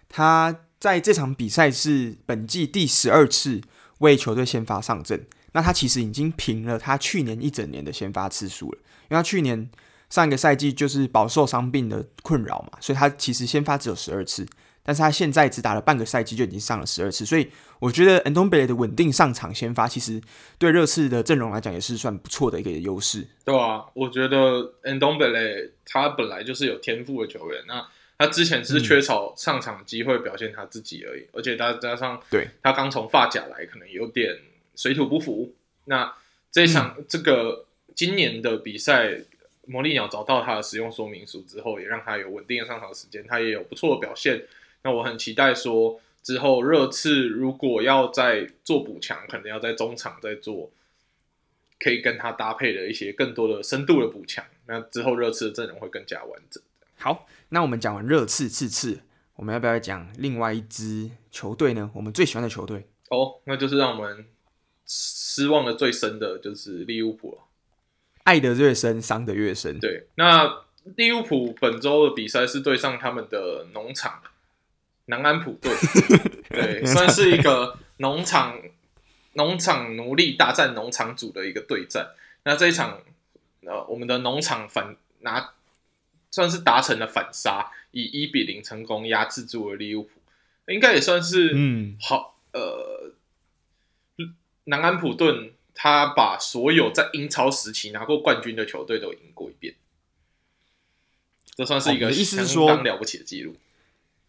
他在这场比赛是本季第十二次为球队先发上阵。那他其实已经平了他去年一整年的先发次数了，因为他去年上一个赛季就是饱受伤病的困扰嘛，所以他其实先发只有十二次。但是他现在只打了半个赛季就已经上了十二次，所以我觉得恩东贝雷的稳定上场先发，其实对热刺的阵容来讲也是算不错的一个优势。对啊，我觉得恩东贝雷他本来就是有天赋的球员，那他之前只是缺少上场机会表现他自己而已，嗯、而且他加上对他刚从法甲来，可能有点水土不服。那这一场、嗯、这个今年的比赛，魔力鸟找到他的使用说明书之后，也让他有稳定的上场时间，他也有不错的表现。那我很期待说，之后热刺如果要再做补强，可能要在中场再做，可以跟他搭配的一些更多的深度的补强。那之后热刺的阵容会更加完整。好，那我们讲完热刺刺刺，我们要不要讲另外一支球队呢？我们最喜欢的球队哦，那就是让我们失望的最深的就是利物浦了。爱的越深，伤的越深。对，那利物浦本周的比赛是对上他们的农场。南安普顿，[laughs] 对，算是一个农场农场奴隶大战农场主的一个对战。那这一场，呃，我们的农场反拿，算是达成了反杀，以一比零成功压制住了利物浦，应该也算是嗯好。呃，南安普顿他把所有在英超时期拿过冠军的球队都赢过一遍，这算是一个相当了不起的记录。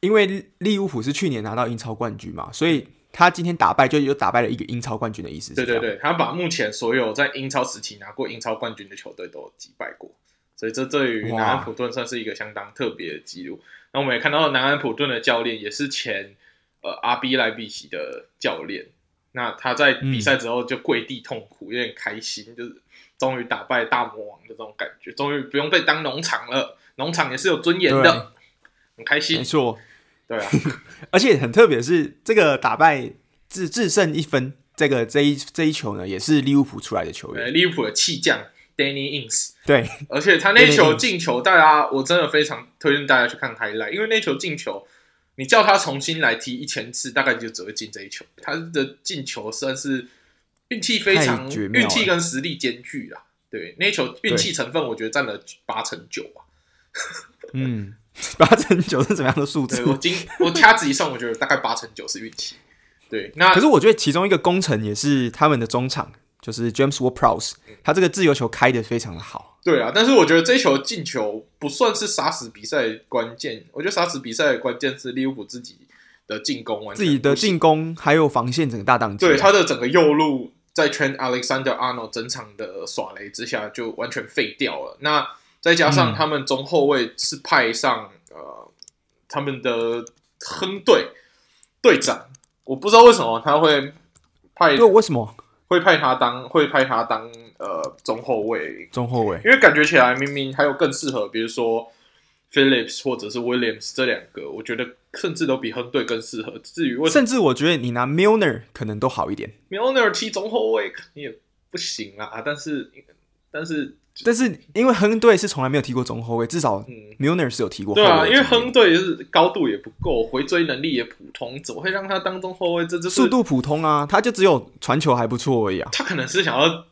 因为利物浦是去年拿到英超冠军嘛，所以他今天打败就又打败了一个英超冠军的意思。对对对，他把目前所有在英超时期拿过英超冠军的球队都击败过，所以这对于南安普顿算是一个相当特别的记录。那我们也看到南安普顿的教练也是前呃阿比莱比奇的教练，那他在比赛之后就跪地痛哭，有点开心，就是终于打败大魔王的这种感觉，终于不用被当农场了，农场也是有尊严的，很开心。没错。对啊，[laughs] 而且很特别是这个打败制制胜一分，这个这一这一球呢，也是利物浦出来的球员，利物浦的弃将 Danny Ings。对，而且他那球进球，大家我真的非常推荐大家去看 highlight，因为那球进球，你叫他重新来踢一千次，大概就只会进这一球。他的进球算是运气非常，运气跟实力兼具啦。对，那球运气成分我觉得占了八成九吧。[laughs] 嗯。[laughs] 八成九是怎么样的数字？我今我掐指一算，我觉得大概八成九是运气。对，那可是我觉得其中一个功臣也是他们的中场，就是 James Ward-Prowse，他这个自由球开得非常的好。对啊，但是我觉得这一球进球不算是杀死比赛关键。我觉得杀死比赛的关键是利物浦自己的进攻完，自己的进攻还有防线整个大当机。对，他的整个右路在 Trent Alexander-Arnold 整场的耍雷之下就完全废掉了。那再加上他们中后卫是派上、嗯、呃他们的亨队队长，我不知道为什么他会派，对，为什么会派他当会派他当呃中后卫？中后卫，因为感觉起来明明还有更适合，比如说 Phillips 或者是 Williams 这两个，我觉得甚至都比亨队更适合。至于为甚至我觉得你拿 Milner 可能都好一点，Milner 踢中后卫肯定也不行啊，但是但是。但是因为亨队是从来没有踢过中后卫，至少 Milner 是有踢过。对啊，因为亨队是高度也不够，回追能力也普通，怎么会让他当中后卫？这就是速度普通啊，他就只有传球还不错而已啊。他可能是想要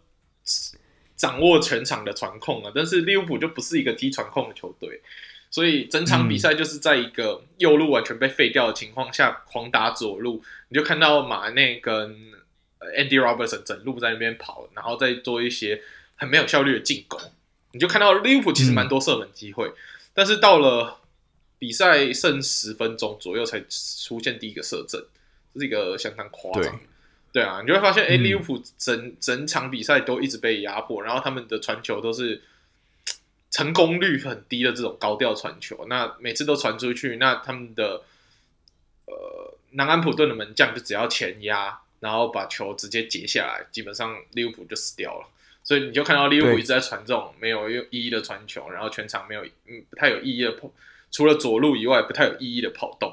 掌握全场的传控啊，但是利物浦就不是一个踢传控的球队，所以整场比赛就是在一个右路完全被废掉的情况下，狂打左路，你就看到马内跟 Andy Robertson 整路在那边跑，然后再做一些。很没有效率的进攻，你就看到利物浦其实蛮多射门机会，嗯、但是到了比赛剩十分钟左右才出现第一个射正，这是一个相当夸张。对啊，你就会发现，哎、欸，利物浦整整场比赛都一直被压迫，然后他们的传球都是成功率很低的这种高调传球，那每次都传出去，那他们的呃南安普顿的门将就只要前压，然后把球直接截下来，基本上利物浦就死掉了。所以你就看到利物浦一直在传这种没有意义的传球，然后全场没有嗯不太有意义的跑，除了左路以外不太有意义的跑动。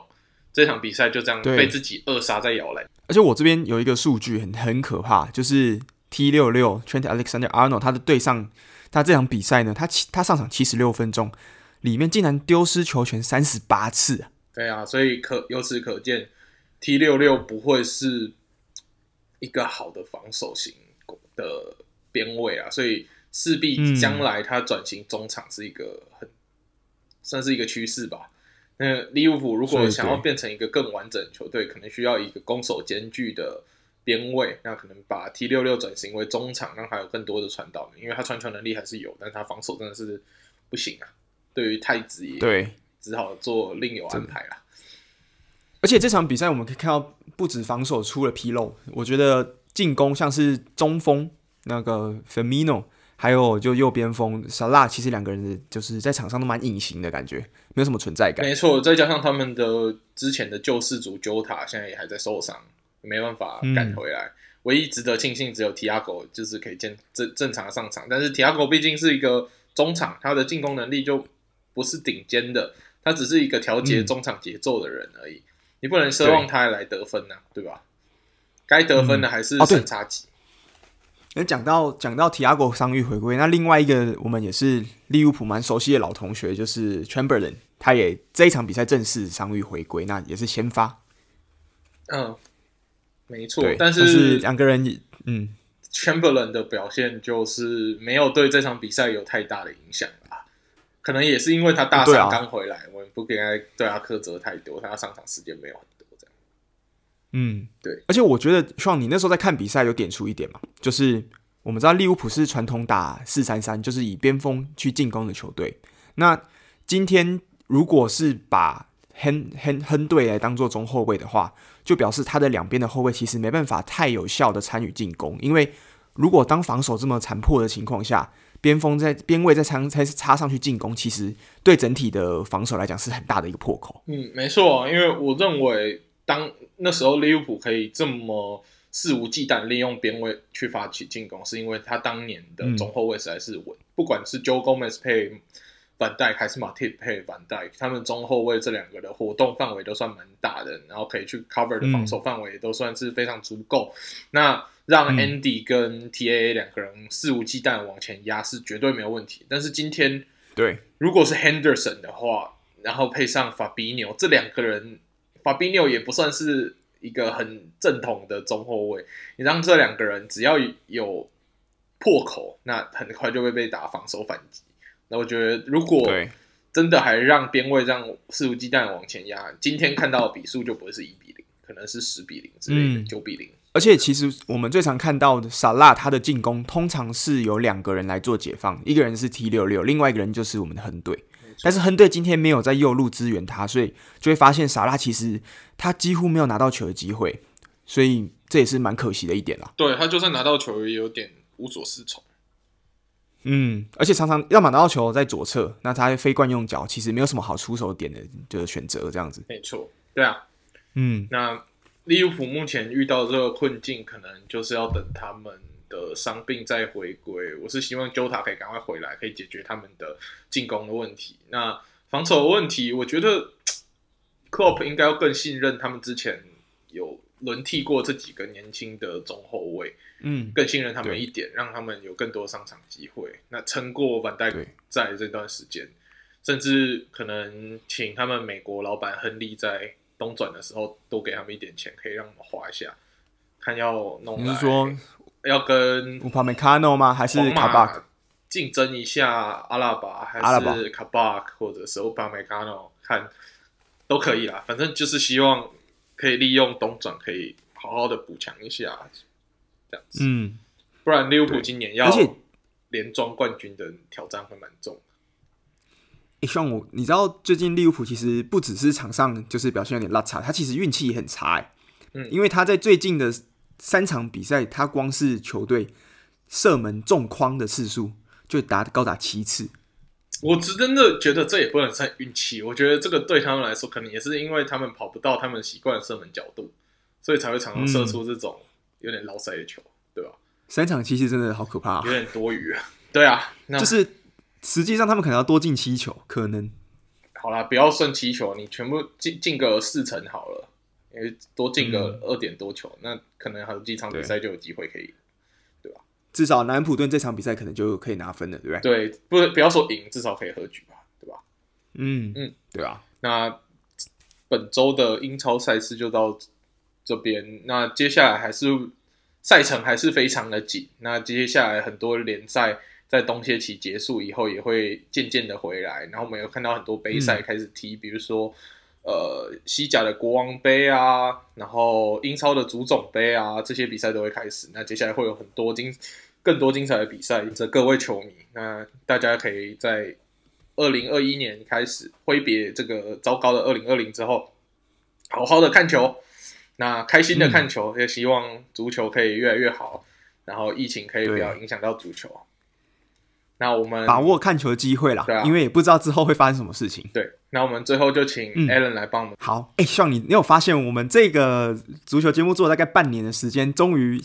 这场比赛就这样被自己扼杀在摇篮。而且我这边有一个数据很很可怕，就是 T 六六 Trent Alexander-Arnold 他的对上他这场比赛呢，他他上场七十六分钟，里面竟然丢失球权三十八次。对啊，所以可由此可见，T 六六不会是一个好的防守型的边位啊，所以势必将来他转型中场是一个很算是一个趋势吧。那利物浦如果想要变成一个更完整的球队，可能需要一个攻守兼具的边位。那可能把 T 六六转型为中场，让他有更多的传导，因为他传球能力还是有，但是他防守真的是不行啊。对于太子也对，只好做另有安排了。而且这场比赛我们可以看到，不止防守出了纰漏，我觉得进攻像是中锋那个 Firmino。还有就右边锋萨拉，其实两个人就是在场上都蛮隐形的感觉，没有什么存在感。没错，再加上他们的之前的救世主 Jota 现在也还在受伤，没办法赶回来。嗯、唯一值得庆幸只有 Thiago 就是可以正正正常上场，但是 Thiago 毕竟是一个中场，他的进攻能力就不是顶尖的，他只是一个调节中场节奏的人而已。嗯、你不能奢望他来得分呐、啊，对，吧？该得分的还是审查级。那讲到讲到提亚戈伤愈回归，那另外一个我们也是利物浦蛮熟悉的老同学，就是 Chamberlain，他也这一场比赛正式伤愈回归，那也是先发。嗯，没错，但是，是两个人，嗯，Chamberlain 的表现就是没有对这场比赛有太大的影响吧？可能也是因为他大伤刚回来，啊、我们不应该对他苛责太多，他上场时间没有。嗯，对，而且我觉得，像你那时候在看比赛，有点出一点嘛，就是我们知道利物浦是传统打四三三，就是以边锋去进攻的球队。那今天如果是把亨亨亨队来当做中后卫的话，就表示他的两边的后卫其实没办法太有效的参与进攻，因为如果当防守这么残破的情况下，边锋在边位在插才插上去进攻，其实对整体的防守来讲是很大的一个破口。嗯，没错，因为我认为。当那时候利物浦可以这么肆无忌惮利用边位去发起进攻，是因为他当年的中后卫实在是稳，嗯、不管是 Joe Gomez 配 Van Dijk 还是 Matip 配 Van Dijk，他们中后卫这两个的活动范围都算蛮大的，然后可以去 cover 的防守范围也都算是非常足够。嗯、那让 Andy 跟 TAA 两个人肆无忌惮往前压是绝对没有问题。但是今天对，如果是 Henderson 的话，然后配上 Fabinho 这两个人。法比纽也不算是一个很正统的中后卫，你让这两个人只要有破口，那很快就会被打防守反击。那我觉得，如果真的还让边卫这样肆无忌惮往前压，今天看到的比数就不会是一比零，可能是十比零之类的，九、嗯、比零。而且，其实我们最常看到的萨拉，他的进攻通常是由两个人来做解放，一个人是 T 六六，另外一个人就是我们的横队。但是亨队今天没有在右路支援他，所以就会发现萨拉其实他几乎没有拿到球的机会，所以这也是蛮可惜的一点啦。对，他就算拿到球，也有点无所适从。嗯，而且常常要么拿到球在左侧，那他非惯用脚，其实没有什么好出手点的，就是选择这样子。没错，对啊，嗯，那利物浦目前遇到这个困境，可能就是要等他们。的伤病再回归，我是希望 Jota 可以赶快回来，可以解决他们的进攻的问题。那防守的问题，我觉得 Klopp 应该要更信任他们之前有轮替过这几个年轻的中后卫，嗯，更信任他们一点，让他们有更多上场机会。那撑过 Van Dijk 在这段时间，甚至可能请他们美国老板亨利在冬转的时候多给他们一点钱，可以让我们花一下，看要弄来。要跟乌帕梅卡诺吗？还是卡巴克竞争一下阿拉巴，还是卡巴克，或者是乌帕梅卡诺？看都可以啦，反正就是希望可以利用冬转，可以好好的补强一下，这样子。嗯，不然利物浦今年要连庄冠军的挑战会蛮重。诶，像我，你知道最近利物浦其实不只是场上就是表现有点拉差，他其实运气也很差诶。嗯，因为他在最近的三场比赛，他光是球队射门中框的次数就达高达七次。我真的觉得这也不能算运气，我觉得这个对他们来说，可能也是因为他们跑不到他们习惯的射门角度，所以才会常常射出这种有点捞塞的球，对吧？三场其实真的好可怕，有点多余啊。对啊，那就是。实际上，他们可能要多进七球，可能。好啦，不要算七球，你全部进进个四成好了，因为多进个二点多球，嗯、那可能还有几场比赛就有机会可以，对，对吧？至少南普顿这场比赛可能就可以拿分了，对不对？对，不不要说赢，至少可以和局吧，对吧？嗯嗯，对啊。那本周的英超赛事就到这边，那接下来还是赛程还是非常的紧，那接下来很多联赛。在冬歇期结束以后，也会渐渐的回来。然后我们有看到很多杯赛开始踢，嗯、比如说，呃，西甲的国王杯啊，然后英超的足总杯啊，这些比赛都会开始。那接下来会有很多精、更多精彩的比赛，这各位球迷，那大家可以在二零二一年开始挥别这个糟糕的二零二零之后，好好的看球，那开心的看球，嗯、也希望足球可以越来越好，然后疫情可以不要影响到足球。那我们把握看球的机会啦，对啊，因为也不知道之后会发生什么事情。对，那我们最后就请 Alan 来帮我们。嗯、好，哎、欸，像你，你有发现我们这个足球节目做了大概半年的时间，终于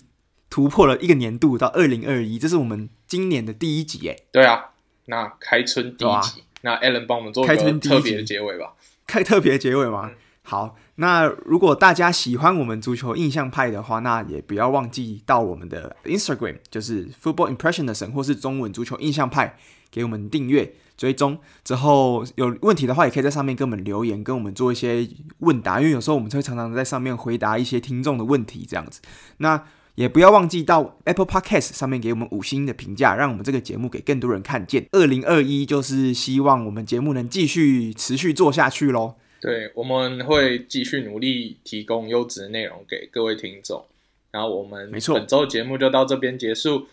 突破了一个年度到二零二一，这是我们今年的第一集，哎，对啊，那开春第一集，啊、那 Alan 帮我们做一个特别的结尾吧，开特别结尾吗？嗯好，那如果大家喜欢我们足球印象派的话，那也不要忘记到我们的 Instagram，就是 Football Impression 的神，或是中文足球印象派，给我们订阅追踪。之后有问题的话，也可以在上面跟我们留言，跟我们做一些问答。因为有时候我们会常常在上面回答一些听众的问题，这样子。那也不要忘记到 Apple Podcast 上面给我们五星的评价，让我们这个节目给更多人看见。二零二一就是希望我们节目能继续持续做下去喽。对，我们会继续努力提供优质的内容给各位听众。然后我们本周节目就到这边结束，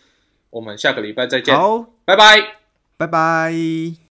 我们下个礼拜再见。好，拜拜，拜拜。